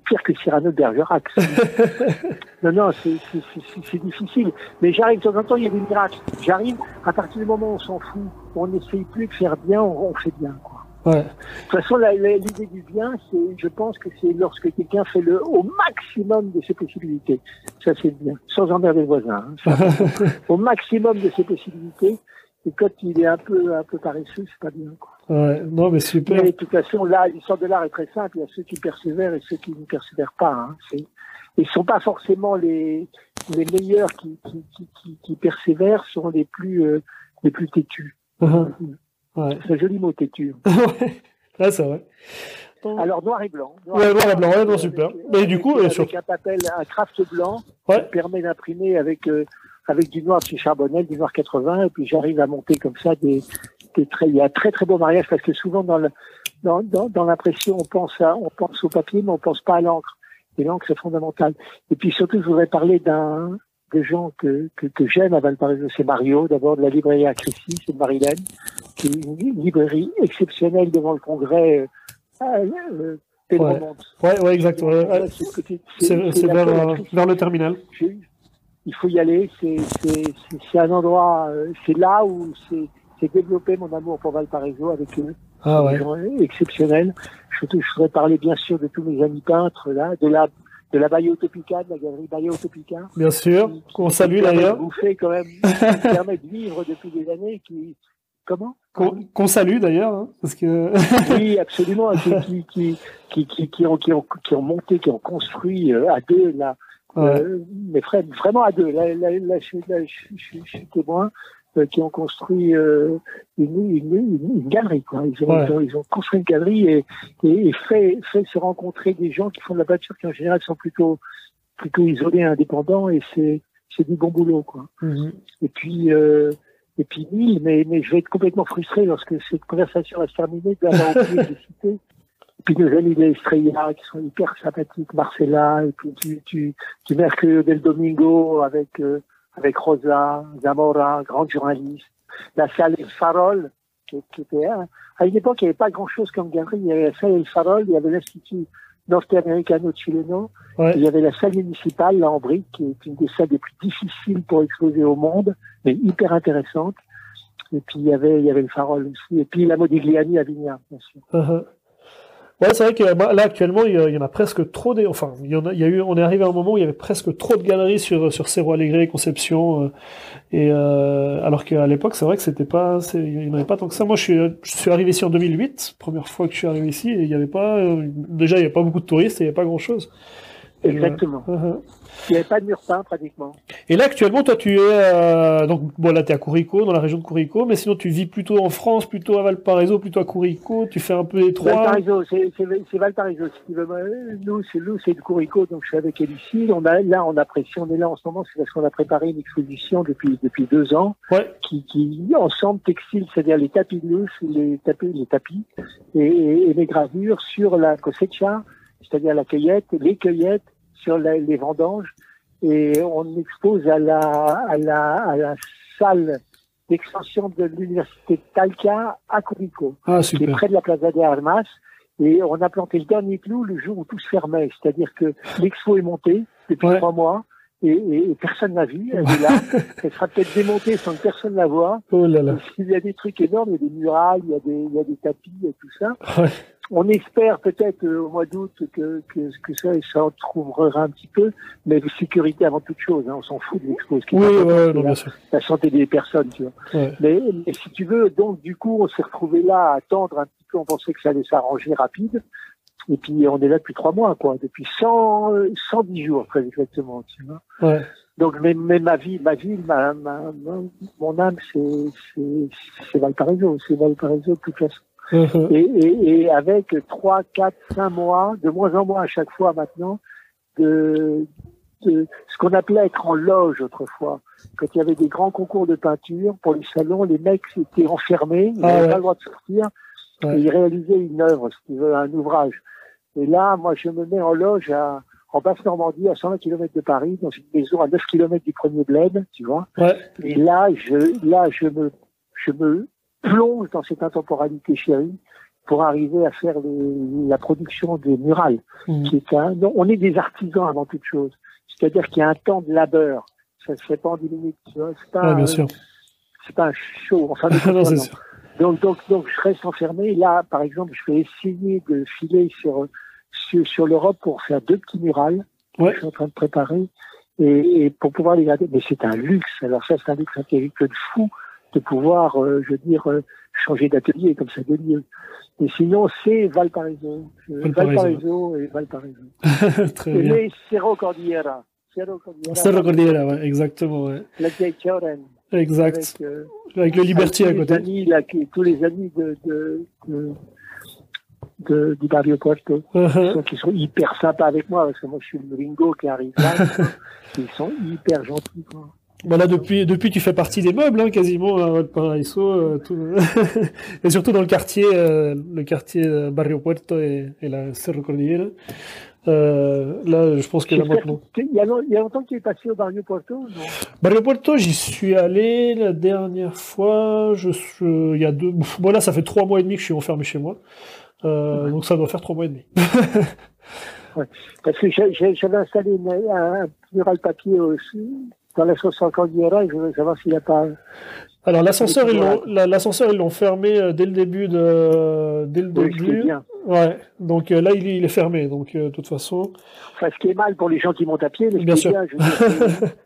pire que Cyrano de Bergerac. non, non, c'est difficile. Mais j'arrive, de temps en temps, il y a des miracles. J'arrive, à partir du moment où on s'en fout, on n'essaye plus de faire bien, on, on fait bien, quoi. Ouais. De toute façon, l'idée du bien, je pense que c'est lorsque quelqu'un fait le au maximum de ses possibilités. Ça, c'est le bien, sans emmerder le voisin. hein. Ça, au maximum de ses possibilités. Et quand il est un peu, un peu paresseux, c'est pas bien. Quoi. ouais. Non, mais super. Mais de toute façon, là, l'histoire de l'art est très simple. Il y a ceux qui persévèrent et ceux qui ne persévèrent pas. Hein. C'est- Ils sont pas forcément les, les meilleurs qui, qui, qui, qui, qui persévèrent, sont les plus, euh, les plus têtus. Mhm. Ouais. C'est un joli mot têtu. ouais. Ouais, c'est vrai. Alors noir et blanc. Ouais, noir et blanc, ouais, non, Avec- super. avec- Mais du coup, avec euh, sur- un papel, un craft blanc, Ouais. qui permet d'imprimer avec euh, avec du noir chez Charbonnel, du noir 80, et puis j'arrive à monter comme ça des, des traits. Il y a un très très beau mariage parce que souvent dans le dans, dans, dans l'impression on pense à on pense au papier mais on pense pas à l'encre. Et l'encre c'est fondamental. Et puis surtout je voudrais parler d'un des gens que, que, que j'aime à Valparaiso, c'est Mario, d'abord de la librairie à Crécy, c'est Marilène, qui est une librairie exceptionnelle devant le congrès euh, euh, Pedro Ouais. Ouais, ouais, exact. ouais, ouais. C'est vers, euh, vers le terminal. Il faut y aller. C'est un endroit. euh, C'est là où c'est développé mon amour pour Valparaiso avec eux. Ah ouais. exceptionnels. Je, je voudrais parler bien sûr de tous mes amis peintres là, de la de la Bayo de la galerie Bayo Utopica. Bien sûr. qui- On qui salue permet de d'ailleurs. bouffer quand même, qui permet de vivre depuis des années, qui Comment Qu'on salue d'ailleurs, hein, parce que. oui, absolument. qui, qui, qui, qui, qui, ont, qui, ont, qui ont monté, qui ont construit euh, à deux là. Euh, mais vraiment à deux. Là, là, là, je, là je, je, je, suis témoin euh, qui ont construit euh, une, une, une, galerie. Quoi. Ils, ont, Ouais. ils, ont, ils ont construit une galerie et, et, et fait, fait se rencontrer des gens qui font de la peinture qui en général sont plutôt plutôt isolés, indépendants et c'est c'est du bon boulot quoi. Mhm. Et puis euh, et puis Nîmes, mais mais je vais être complètement frustré lorsque cette conversation va se terminer d'avoir oublié de citer. Et puis nos amis de Estrella qui sont hyper sympathiques, Marcella, et puis tu tu tu Mercurio del Domingo avec euh, avec Rosa, Zamora, grande journaliste, la salle El Farol, qui, était à à une époque il n'y avait pas grand chose comme galerie, il y avait la salle El Farol, il y avait l'Institut Norte-Americano Chileno, Ouais. il y avait la salle municipale, là, en brique, qui est une des salles les plus difficiles pour exposer au monde, mais hyper intéressante. Et puis, il y avait, il y avait le Farol aussi. Et puis, la Modigliani à Vigna, bien sûr. Uh-huh. Ouais, c'est vrai que bah, là actuellement il y, en a presque trop des, enfin il y en a, y a eu, on est arrivé à un moment où il y avait presque trop de galeries sur sur Cerro Alegre, Conception, euh, et euh, alors qu'à l'époque c'est vrai que c'était pas, il y en avait pas tant que ça. Moi je suis je suis arrivé ici en 2008, première fois que je suis arrivé ici, et il y avait pas, euh, déjà il y avait pas beaucoup de touristes, et il y avait pas grand chose. Et, Exactement. euh, uh-huh. Il n'y avait pas de mur peint, pratiquement. Et là actuellement toi tu es euh, donc bon là t'es à Curico dans la région de Curico, mais sinon tu vis plutôt en France, plutôt à Valparaiso, plutôt à Curico, tu fais un peu les trois. Valparaiso, c'est, Valparaiso. Si tu veux. Nous, c'est, nous, c'est de Curico, donc je suis avec Elicide. On a, là, on a si on est là en ce moment, c'est parce qu'on a préparé une exposition depuis, depuis deux ans. Ouais. qui, qui ensemble textile, c'est-à-dire les tapis de louche, les tapis, les tapis et, et, et les gravures sur la cosecha, c'est-à-dire la cueillette, les cueillettes sur la- les vendanges, et on expose à la, à la, à la salle d'extension de l'université de Talca à Curico, Ah qui est près de la Plaza de Armas. Et on a planté le dernier clou le jour où tout se fermait, c'est-à-dire que l'expo est montée depuis Ouais. trois mois. Et, et, et personne l'a vue, elle est là. Elle sera peut-être démontée sans que personne la voie. Oh là là. Il y a des trucs énormes, il y a des murailles, il y a des, il y a des tapis, a tout ça. Ouais. On espère peut-être euh, au mois d'août que, que, que ça, ça en trouvera un petit peu, mais la sécurité avant toute chose, hein, on s'en fout de l'expo. Oui, ouais, c'est non, la, bien sûr. la santé des personnes, tu vois. Ouais. Mais, mais si tu veux, donc du coup, on s'est retrouvé là à attendre un petit peu, on pensait que ça allait s'arranger rapide. Et puis on est là depuis trois mois, quoi, depuis 100, euh, 110 jours très exactement, tu vois. Ouais. Donc, mais, mais ma vie, ma vie, ma, ma, ma- mon âme, c'est, Valparaiso, c'est Valparaiso de toute façon. Uh-huh. Et, et, et avec trois, quatre, cinq mois, de moins en moins à chaque fois maintenant, de, de ce qu'on appelait être en loge autrefois. Quand il y avait des grands concours de peinture pour les salons, les mecs étaient enfermés, ils Ah n'avaient ouais. pas le droit de sortir, Ouais. et ils réalisaient une œuvre, si tu veux, un ouvrage. Et là, moi, je me mets en loge à, en Basse-Normandie, à 120 km de Paris, dans une maison à 9 km du premier bled, tu vois. Ouais. Et là, je, là, je me, je me plonge dans cette intemporalité chérie pour arriver à faire les- la production des murales, Mhm. qui est un, on est des artisans avant toute chose. C'est-à-dire qu'il y a un temps de labeur. Ça se fait pas en 10 minutes, tu vois. C'est pas, Ouais, bien sûr. c'est pas un show. Enfin, non, c'est sûr. Donc, donc, donc, je reste enfermé. Là, par exemple, je vais essayer de filer sur, sur, sur l'Europe pour faire deux petits murales. Ouais. Je suis en train de préparer. Et, et pour pouvoir les garder. Mais c'est un luxe. Alors ça, c'est un luxe intellectuel fou de pouvoir, euh, je veux dire, euh, changer d'atelier comme ça de lieu. Et sinon, c'est Valparaiso. Euh, Valparaiso. Valparaiso et Valparaiso. Très Et bien. les Cerro Cordillera. Cerro Cordillera. Cerro Cordillera, ouais, exactement, ouais. La Choren. Exact. Avec, euh, Avec le Liberty à côté. amis, là, qui- tous les amis de, de, de, de- du Barrio Puerto, Uh-huh. sont, qui sont hyper sympas avec moi, parce que moi, je suis le Ringo qui arrive là. Ils sont hyper gentils, quoi. Bah là, depuis, depuis, tu fais partie des meubles, hein, quasiment, à Valparaiso, euh, tout... et surtout dans le quartier, euh, le quartier euh, Barrio Puerto et, et la Cerro Cordillera. Euh, là, je pense que là maintenant. Il y, a, longtemps que tu es passé au Barrio Puerto, non? Barrio Puerto, j'y suis allé la dernière fois. Je suis, il y a deux. Bon là, ça fait trois mois et demi que je suis enfermé chez moi. Euh, donc ça doit faire trois mois et demi. Parce que j'avais installé une- un, un mural papier aussi, dans en Cordillera, et je voudrais savoir s'il n'y a pas... Alors l'ascenseur, ils l'ont, toujours la- l'ascenseur, ils l'ont fermé euh, dès le début de, dès le Oui, début. bien. Ouais. Donc euh, là, il, est- il est fermé. Donc euh, de toute façon. Enfin, ce qui est mal pour les gens qui montent à pied, mais Bien qui sûr. bien, je veux dire, c'est-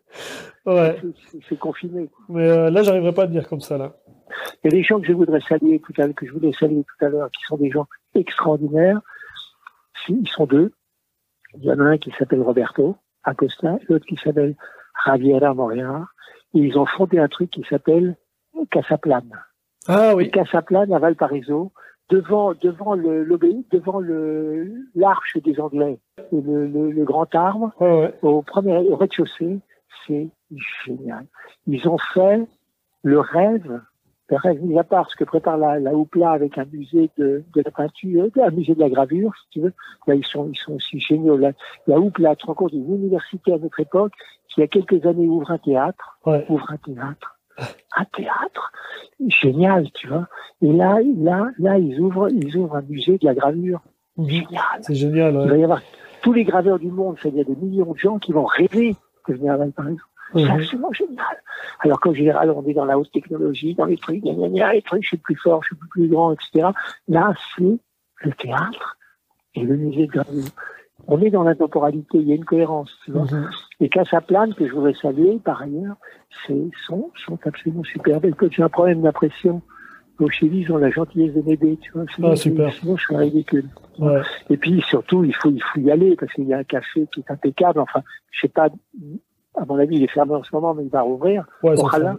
Ouais. c'est- confiné. Mais euh, là, j'arriverai pas à dire comme ça là. Il y a des gens que je voudrais saluer tout à l'heure, que je voulais saluer tout à l'heure, qui sont des gens extraordinaires. Ils sont deux. Il y en a un qui s'appelle Roberto Acosta, l'autre qui s'appelle Javiera Moria. Et ils ont fondé un truc qui s'appelle Casaplane. Ah oui. Casaplane à Valparaiso, devant devant le devant le l'arche des Anglais, le, le, le grand arbre, Ouais, ouais. au premier au rez-de-chaussée, c'est génial. Ils ont fait le rêve, le rêve mis à part ce que prépare la, la Houpla avec un musée de, de la peinture, un musée de la gravure, si tu veux. Là, ils sont, ils sont aussi géniaux. La, la Houpla, tu te rends compte, une université à notre époque, qui il y a quelques années ouvre un théâtre, Ouais. ouvre un théâtre. Un théâtre? Génial, tu vois. Et là, là, là, ils ouvrent, ils ouvrent un musée de la gravure. Génial. C'est génial. Il Ouais. va y avoir tous les graveurs du monde, c'est-à-dire des millions de gens qui vont rêver de venir à Valparaiso. C'est Mhm. absolument génial. Alors qu'en général, on est dans la haute technologie, dans les trucs, gna, gna, gna, les trucs, je suis plus fort, je suis plus grand, etc. Là, c'est le théâtre et le musée de gravure. On est dans la temporalité, il y a une cohérence, tu vois. Mhm. Les Casaplanes, que je voudrais saluer, par ailleurs, c'est, sont, sont absolument superbes. Et quand j'ai un problème d'impression, au Chili, ils ont la gentillesse de m'aider, tu vois. Sinon, Ah, super. sinon, je suis ridicule. Ouais. Et puis surtout, il faut, il faut y aller parce qu'il y a un café qui est impeccable. Enfin, je sais pas, à mon avis, il est fermé en ce moment, mais il va rouvrir. Ouais, c'est fermé- là.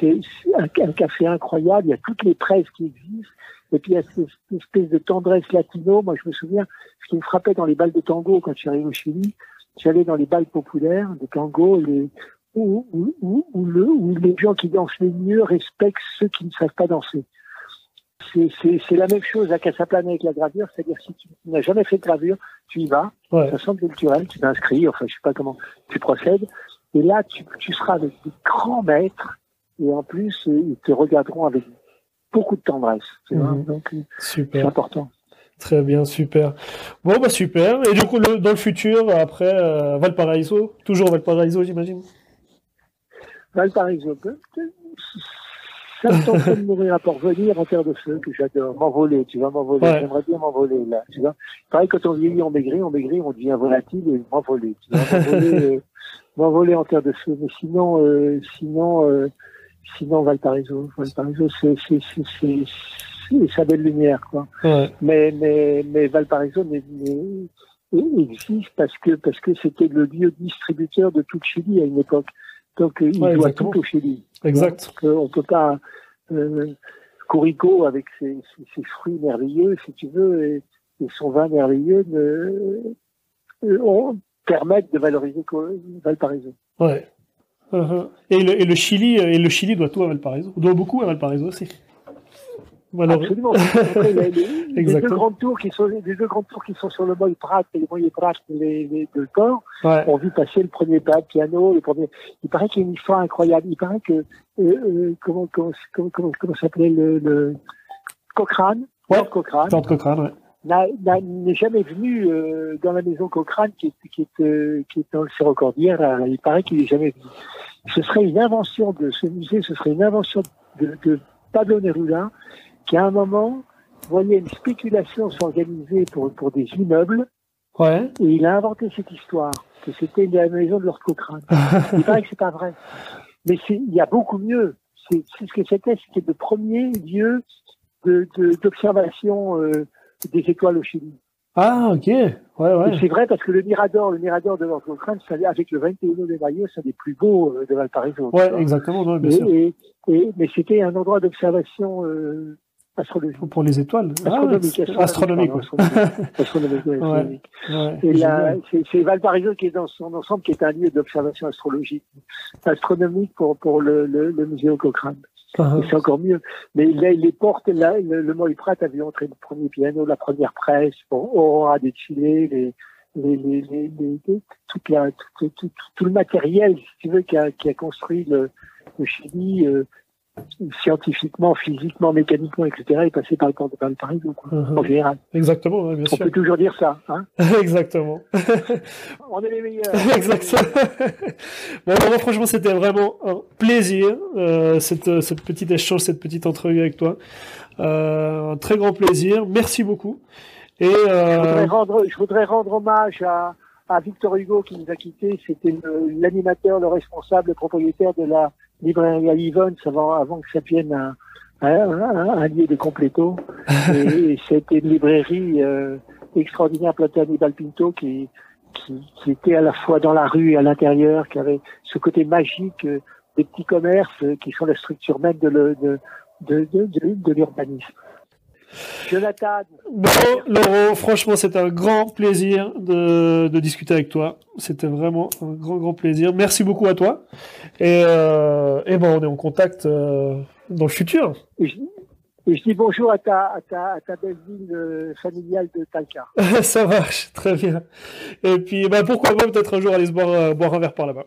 C'est- un café incroyable. Il y a toutes les presses qui existent. Et puis il y a cette espèce de tendresse latino. Moi, je me souviens, ce qui me frappait dans les balles de tango quand je suis arrivé au Chili, j'allais dans les balles populaires de tango, les, où, où, où, où le, où les gens qui dansent les mieux respectent ceux qui ne savent pas danser. C'est- la même chose à Casaplane avec la gravure, c'est-à-dire si tu n'as jamais fait de gravure, tu y vas, Ouais. ça semble culturel, tu t'inscris, enfin je sais pas comment tu procèdes, et là tu, tu seras avec des grands maîtres, et en plus euh, ils te regarderont avec beaucoup de tendresse, tu vois, Mhm. donc euh, c'est important. Très bien, super. Bon, bah super. Et du coup, le- dans le futur, après euh, Valparaiso, toujours Valparaiso, j'imagine? Valparaiso, ça me tente de mourir pour revenir en terre de feu, que j'adore, m'envoler, tu vois, m'envoler, Ouais. j'aimerais bien m'envoler là, tu vois. Pareil, quand on vieillit, on maigrit, on maigrit, on devient volatile et m'envoler, tu vois, m'envoler, euh, m'envoler en terre de feu. Mais sinon, euh, sinon, euh, sinon Valparaiso, Valparaiso, c'est, c'est, c'est, c'est, sa belle lumière, quoi. Ouais. Mais, mais, mais Valparaiso existe parce que, parce que c'était le lieu distributeur de tout le Chili à une époque. Donc, il Ouais, doit tout au Chili. Exact. Donc, euh, on peut pas, euh, Corico avec ses, ses, ses fruits merveilleux, si tu veux, et, et son vin merveilleux, ne, euh, on, permettent de valoriser Valparaiso. Ouais. Uh-huh. Et, le, et le Chili, et le Chili doit tout à Valparaiso. Doit beaucoup à Valparaiso aussi. Absolument. Après, les, les- les deux grandes tours qui sont, les deux grandes tours qui sont sur le Moy Prat et le Moy Prat, les, les deux corps, Ouais. ont vu passer le premier pas de piano, le premier. Il paraît qu'il y a une histoire incroyable. Il paraît que, euh, euh, comment, comment, comment, comment, comment s'appelait le, le Cochrane, Ouais. Cochrane, Cochrane, ouais. n'est jamais venu euh, dans la maison Cochrane qui est, qui est, euh, qui est dans le. Euh, Il paraît qu'il n'est jamais venu. Ce serait une invention de ce musée, ce serait une invention de, de Pablo Neruda, qui à un moment voyait une spéculation s'organiser pour, pour des immeubles, Ouais. et il a inventé cette histoire, que c'était la maison de Lord Cochrane. Il paraît que c'est pas vrai. Mais il y a beaucoup mieux. C'est ce que c'était, c'était le premier lieu de- de- d'observation euh, des étoiles au Chili. Ah, ok. Ouais, ouais. C'est vrai parce que le Mirador, le Mirador de Lord Cochrane, avec le 21 de Mayo, c'est un des plus beaux euh, de Valparaiso. Ouais, exactement, ouais, bien Et- sûr. et- et- mais c'était un endroit d'observation euh, astrologique. Pour les étoiles. Ah, Astronomique, c'est- astronomique, ouais. ouais, Ouais. c'est Valparaiso qui est dans son ensemble, qui est un lieu d'observation astrologique, astronomique pour, pour le, le, le musée au Cochrane. Ah, Et c'est encore mieux. Mais là, les portes, là, le, le Moy Prat a vu entrer le premier piano, la première presse, pour Aurora de Chile, les, les, les, les, la, tout, tout, tout, tout le matériel, si tu veux, qui a, qui a construit le, le Chili, euh, scientifiquement, physiquement, mécaniquement, etc., est passé par le port de Valparaiso, quoi, uh-huh. en général. Exactement, ouais, bien On sûr. peut toujours dire ça, hein. Exactement. On est les meilleurs. Exactement. bon, moi, franchement, c'était vraiment un plaisir, euh, cette, cette petite échange, cette petite entrevue avec toi. Euh, un très grand plaisir. Merci beaucoup. Et Je voudrais euh, rendre, je voudrais rendre hommage à, à Victor Hugo qui nous a quittés. C'était l'animateur, le responsable, le propriétaire de la librairie à Yvonne avant, avant que ça devienne un, un, un, un lieu de compléto. et c'était une librairie euh, extraordinaire, Plata Hannibal Pinto, qui, qui, qui était à la fois dans la rue et à l'intérieur, qui avait ce côté magique euh, des petits commerces euh, qui sont la structure même de, le, de, de, de, de, de l'urbanisme. Jonathan. Bon, Laurent, franchement, c'était un grand plaisir de, de discuter avec toi. C'était vraiment un grand, grand plaisir. Merci beaucoup à toi. Et, euh, et bon, on est en contact euh, dans le futur. Et je, et je dis bonjour à ta, à ta, à ta belle ville euh, familiale de Talca. Ça marche, très bien. Et puis, bah, pourquoi pas peut-être un jour aller se boire, euh, boire un verre par là-bas.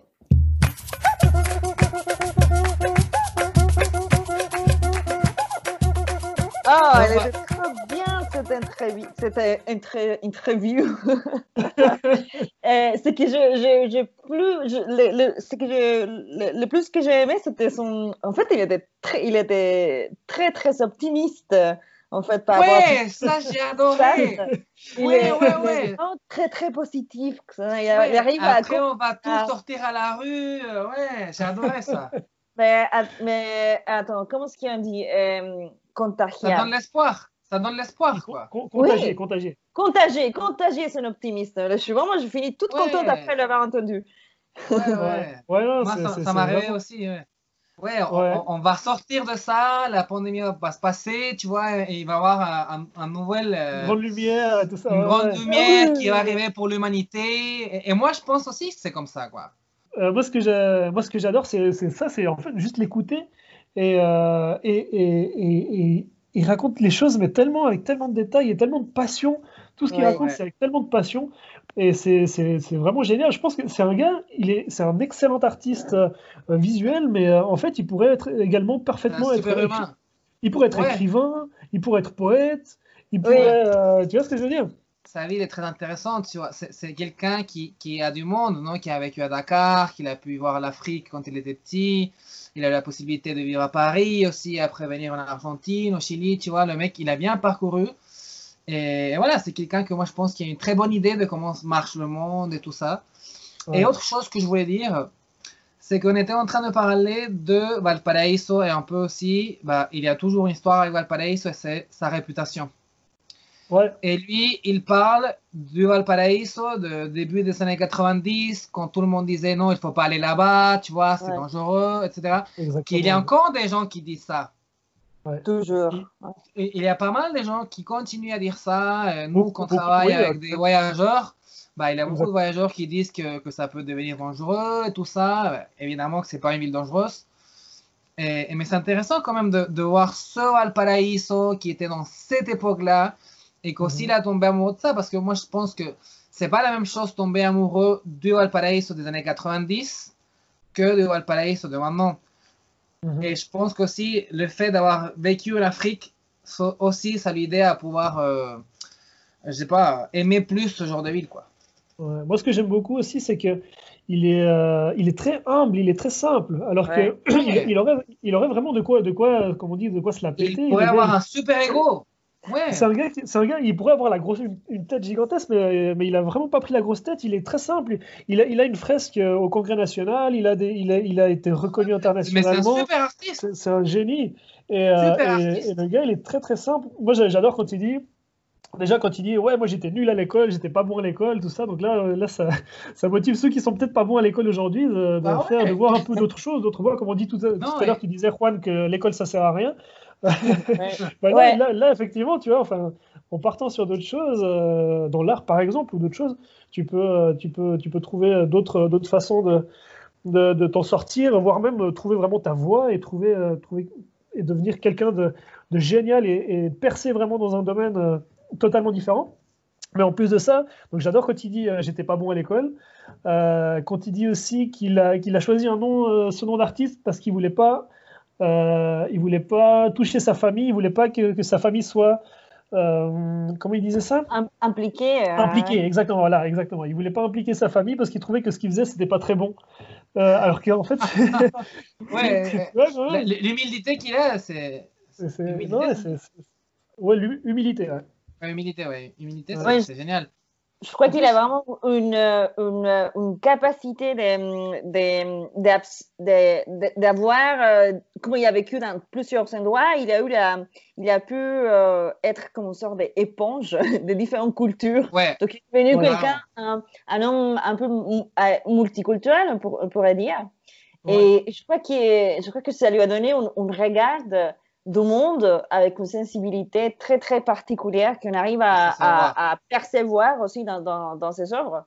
Oh, elle était trop bien cette interview. Cette intra- interview. Euh, ce que je, je, je plus, je- le, le- ce que je, le, le plus que j'ai aimé, c'était son. En fait, il était très, il était très très optimiste. En fait, par rapport. Ouais, ça j'ai adoré. Il Ouais, est, ouais, il est ouais. vraiment très très positif. Il, arrive à. Après, on va tous à- sortir à la rue. euh, Ouais, j'ai adoré ça. Mais, att- mais attends, comment est-ce qu'on dit euh, Ça Contagiar. donne l'espoir. Ça donne l'espoir, quoi. Con- Contagié, Oui. contagié. Contagier, contagier son optimisme. Là, je suis vraiment, je finis toute Ouais. contente après l'avoir entendu. Ouais, ouais. Ouais, non, Moi, c'est- ça, c'est- ça c'est arrivé vraiment- aussi. Ouais, ouais, on, Ouais. on- on va sortir de ça, la pandémie va se passer, tu vois, et il va y avoir un, un, un nouvel, euh, Une grande lumière et tout ça. une ouais, grande lumière Ah qui va arriver pour l'humanité. Et, et moi, je pense aussi que c'est comme ça, quoi. Euh, moi, ce que j'ai- moi, ce que j'adore, c'est c'est ça, c'est en fait juste l'écouter et, euh, et, et, et, et il raconte les choses, mais tellement avec tellement de détails et tellement de passion. Tout ce qu'il Ouais. raconte, Ouais. c'est avec tellement de passion et c'est c'est- c'est vraiment génial. Je pense que c'est un gars, il est, c'est un excellent artiste euh, visuel, mais euh, en fait, il pourrait être également C'est parfaitement être, il pourrait être Ouais. écrivain, il pourrait être poète, il pourrait, euh, tu vois ce que je veux dire? Sa vie elle est très intéressante, tu vois. C'est quelqu'un qui, qui a du monde, non? Qui a vécu à Dakar, qui a pu voir l'Afrique quand il était petit. Il a eu la possibilité de vivre à Paris aussi, après venir en Argentine, au Chili, tu vois. Le mec, il a bien parcouru. Et, voilà, c'est quelqu'un que moi, je pense qui a une très bonne idée de comment marche le monde et tout ça. Ouais. Et autre chose que je voulais dire, c'est qu'on était en train de parler de Valparaiso et un peu aussi, bah, il y a toujours une histoire avec Valparaiso et c'est sa réputation. Ouais. Et lui, il parle du Valparaiso de début des années 90, quand tout le monde disait non, il faut pas aller là-bas, tu vois, c'est Ouais. dangereux, etc. Exactement. Qu'il y a encore des gens qui disent ça. Toujours. Il y a pas mal de gens qui continuent à dire ça. Euh, Nous, qu'on travaille oui, avec des voyageurs, bah, il y a beaucoup de voyageurs qui disent que, que ça peut devenir dangereux et tout ça. Euh, Évidemment que c'est pas une ville dangereuse. Et, et- mais c'est intéressant quand même de, de voir ce Valparaiso qui était dans cette époque-là et qu'aussi il a tombé amoureux de ça parce que moi je pense que c'est pas la même chose tomber amoureux du Valparaiso des années 90 que du Valparaiso de maintenant. Et je pense qu'aussi le fait d'avoir vécu en Afrique, ça aussi, ça lui aide à pouvoir, euh, je sais pas, aimer plus ce genre de ville, quoi. Ouais. Moi, ce que j'aime beaucoup aussi, c'est que il est, euh, il est très humble, il est très simple, alors Ouais. que il, aurait, il aurait vraiment de quoi, de quoi, comme on dit, de quoi se la péter. Il pourrait avoir un super ego. Ouais. C'est un gars, c'est un gars, il pourrait avoir la grosse, une, une tête gigantesque, mais, mais il a vraiment pas pris la grosse tête. Il est très simple. Il a, il a une fresque euh, au Congrès national. Il a, des, il a, il a été reconnu Mais c'est un internationalement. super artiste. C'est c'est un génie. Et, euh, et- le gars, il est très très simple. Moi, j'a- j'adore quand il dit. Déjà, quand il dit Ouais, moi j'étais nul à l'école, j'étais pas bon à l'école, tout ça. Donc là, euh, là ça, ça motive ceux qui sont peut-être pas bons à l'école aujourd'hui de, de Bah ouais. faire, de voir un peu d'autres choses, d'autres voies. Comme on dit tout à, l'heure, tu disais, Juan, que l'école ça sert à rien. Bah là, Ouais. là, là, effectivement, tu vois, enfin, en partant sur d'autres choses, euh, dans l'art par exemple, ou d'autres choses, tu peux, euh, tu peux, tu peux trouver d'autres, d'autres façons de, de, de t'en sortir, voire même euh, trouver vraiment ta voie et trouver, euh, trouver et devenir quelqu'un de, de génial et, et percer vraiment dans un domaine euh, totalement différent. Mais en plus de ça, donc j'adore quand il dit euh, j'étais pas bon à l'école, euh, quand il dit aussi qu'il a, qu'il a choisi un nom, euh, ce nom d'artiste parce qu'il voulait pas, euh, il voulait pas toucher sa famille, il voulait pas que, que sa famille soit, euh, comment il disait ça? Im- impliqué. euh, Impliqué, exactement, voilà, exactement. Il voulait pas impliquer sa famille parce qu'il trouvait que ce qu'il faisait c'était pas très bon. Euh, alors qu'en fait, Ouais, Ouais, ouais, l- L'humilité qu'il a, c'est. c'est- Humilité. non, ouais, humilité. ouais. Humilité, ouais. Humilité, c'est Ouais. c'est génial. Je crois qu'il a vraiment une, une, une capacité d'avoir, euh, comme il a vécu dans plusieurs endroits, il a, eu la, il a pu euh, être comme une sorte d'éponge de différentes cultures. Ouais. Donc, il est devenu quelqu'un, un, un, homme un peu multiculturel, on pourrait dire. Et je crois, je crois que ça lui a donné un, un regard du monde avec une sensibilité très très particulière qu'on arrive à, à, percevoir aussi dans, dans, dans ses œuvres.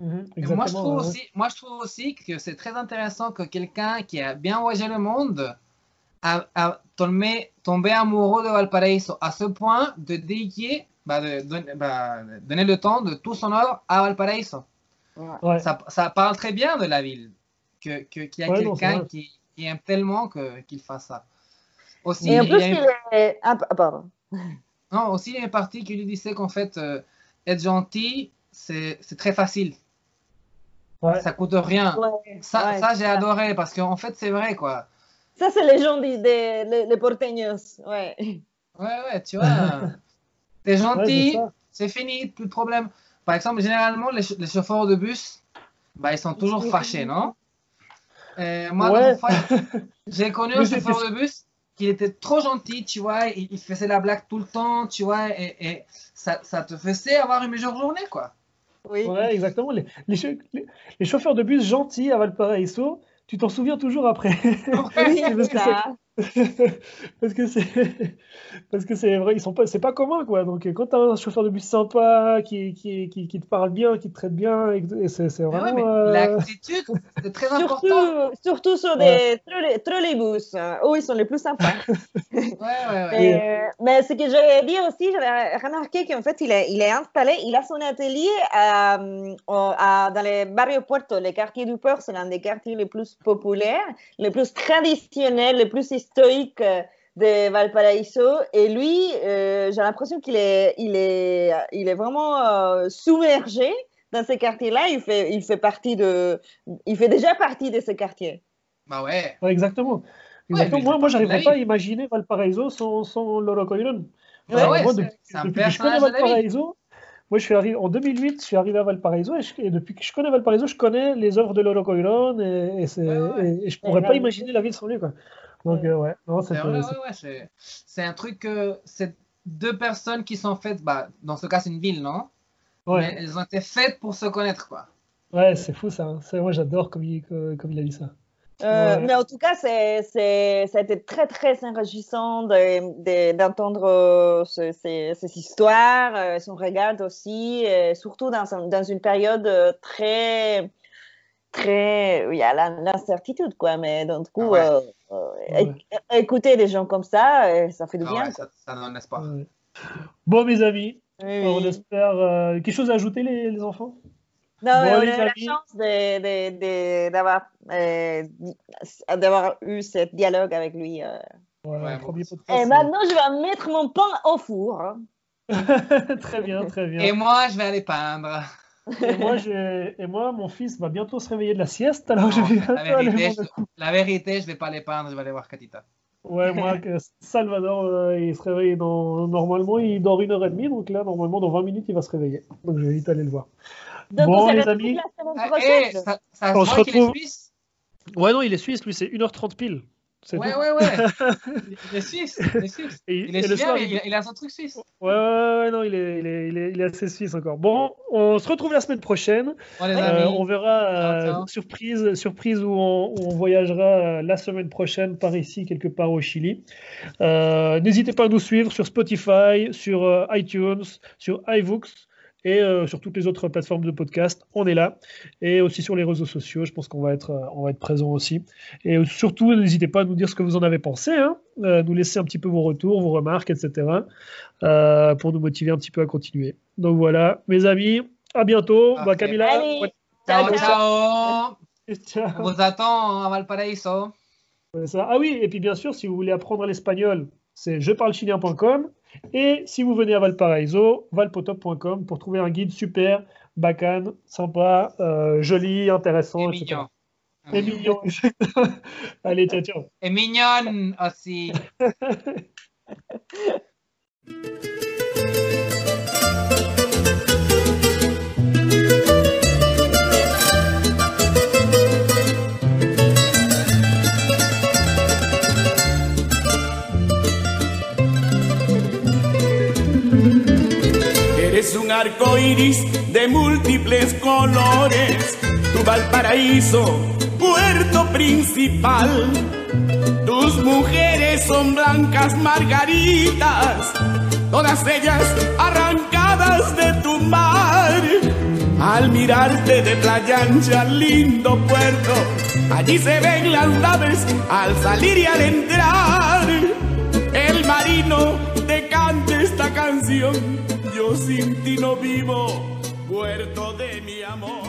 Mhm, moi, je trouve aussi, moi, je trouve aussi que c'est très intéressant que quelqu'un qui a bien voyagé le monde a, a tombé, tombé, amoureux de Valparaiso à ce point de dédier, bah, de, bah, donner le temps de tout son œuvre à Valparaiso. Ouais. Ça, ça, parle très bien de la ville, qu'il que, qu'il y a quelqu'un qui, qui, aime tellement qu'il fasse ça. Aussi, et en plus, il, est... Ah, pardon. Non, aussi, il y a une partie qui lui disait qu'en fait, euh, être gentil, c'est très facile. Ouais. Ça coûte rien. Ouais, ça, ouais, ça j'ai adoré parce qu'en fait, c'est vrai, quoi. Ça, c'est les gens des, des les, les porteños. Ouais. Ouais, ouais, tu vois. T'es gentil, c'est fini, plus de problème. Par exemple, généralement, les, les chauffeurs de bus, bah, ils sont toujours fâchés, non? Euh, Moi, j'ai connu un chauffeur de bus qu'il était trop gentil, tu vois, il, il, faisait la blague tout le temps, tu vois, et, et ça, ça, te faisait avoir une meilleure journée, quoi. Oui, ouais, exactement. Les, les, les, chauffeurs de bus gentils à Valparaiso, tu t'en souviens toujours après. Oui, parce que parce que c'est parce que c'est vrai ils sont pas c'est pas commun quoi. Donc quand t'as un chauffeur de bus sympa qui, qui, qui, qui te parle bien qui te traite bien et c'est vraiment ouais, euh... l'attitude c'est très important. Surtout, sur des ouais. trolleybus hein, où ils sont les plus sympas. Ouais, ouais, mais, euh, mais ce que j'allais dire aussi j'avais remarqué qu'en fait il est, il est installé il a son atelier à, à, dans les barrios Puerto les quartiers du port. C'est l'un des quartiers les plus populaires les plus traditionnels les plus historique de Valparaiso. Et lui, euh, j'ai l'impression qu'il est, il est, il est vraiment euh, submergé dans ces quartiers-là. Il fait, il fait partie de, il fait déjà partie de ce quartier. Bah ouais. ouais exactement. exactement. Ouais, moi, moi j'arriverais pas à imaginer Valparaiso sans, sans Loro Coiron. Ouais, ouais, moi, depuis, depuis que je connais Valparaiso, moi, je suis arrivé en 2008, je suis arrivé à Valparaiso et, je, et, depuis que je connais Valparaiso, je connais les œuvres de Loro Coiron et, et, et, et je pourrais pas imaginer la ville sans lui. Quoi. Donc, euh, ouais, c'est ouais, ouais, C'est un truc que c'est deux personnes qui sont faites, bah, dans ce cas, c'est une ville, non? Ouais. Mais elles ont été faites pour se connaître, quoi. Ouais, c'est fou ça. Hein. Moi, j'adore comme il, comme il a dit ça. Euh, ouais. Mais en tout cas, c'est, c'est, ça a été très, très enrichissant d'entendre euh, ce, ces, ces, histoires, euh, son regard aussi, surtout dans, dans une période très très. Il y a l'incertitude, quoi. Mais donc, du coup, ah ouais. euh, ouais. écouter des gens comme ça, euh, ça fait du ah bien. Ouais, ça, ça donne espoir. Bon, mes amis, oui, on espère. Euh, quelque chose à ajouter, les, les enfants? Non, bon, on a eu la chance d'avoir euh, eu ce dialogue avec lui. Euh. Et maintenant, je vais mettre mon pain au four. Hein. très bien, très bien. Et moi, je vais aller peindre. Et moi, et moi, mon fils va bientôt se réveiller de la sieste, alors non, je vais la vérité, je, la vérité, je vais pas aller peindre, je vais aller voir Katita. Ouais, moi, Salvador, euh, il se réveille dans... normalement, il dort une heure et demie, donc là, normalement, dans 20 minutes, il va se réveiller. Donc, je vais vite aller le voir. Donc, bon, les amis, ah, hey, ça, ça on se retrouve. suisse? Ouais, non, il est suisse, lui, c'est 1h30 pile. Ouais, ouais, ouais, Il est suisse. Il est suisse. Et, il est suisse, soir, il... il... a son truc suisse. Ouais, ouais, ouais, non, il est, il est, il est, il est assez suisse encore. Bon, on se retrouve la semaine prochaine. Bon, euh, on verra, euh, surprise, surprise où on, où on, voyagera la semaine prochaine par ici, quelque part au Chili. Euh, N'hésitez pas à nous suivre sur Spotify, sur iTunes, sur iVoox et euh, sur toutes les autres plateformes de podcast, on est là. Et aussi sur les réseaux sociaux, je pense qu'on va être, on va être présent aussi. Et surtout, n'hésitez pas à nous dire ce que vous en avez pensé, hein, euh, nous laisser un petit peu vos retours, vos remarques, etc. Euh, pour nous motiver un petit peu à continuer. Donc voilà, mes amis, à bientôt. Okay. Bah, Camila, ouais. ciao, ciao. ciao. On vous attend à Valparaiso. Ah oui, et puis bien sûr, si vous voulez apprendre l'espagnol, c'est jeparlechilien.com. Et si vous venez à Valparaiso, valpotop.com pour trouver un guide super, bacane, sympa, euh, joli, intéressant, et etc. Mignon. Et mignon. Allez, ciao, ciao. Et mignonne aussi. arco iris de múltiples colores, tu Valparaíso, puerto principal. Tus mujeres son blancas margaritas, todas ellas arrancadas de tu mar. Al mirarte de playa ancha, lindo puerto, allí se ven las naves al salir y al entrar. El marino te canta esta canción, yo sin ti no vivo, puerto de mi amor.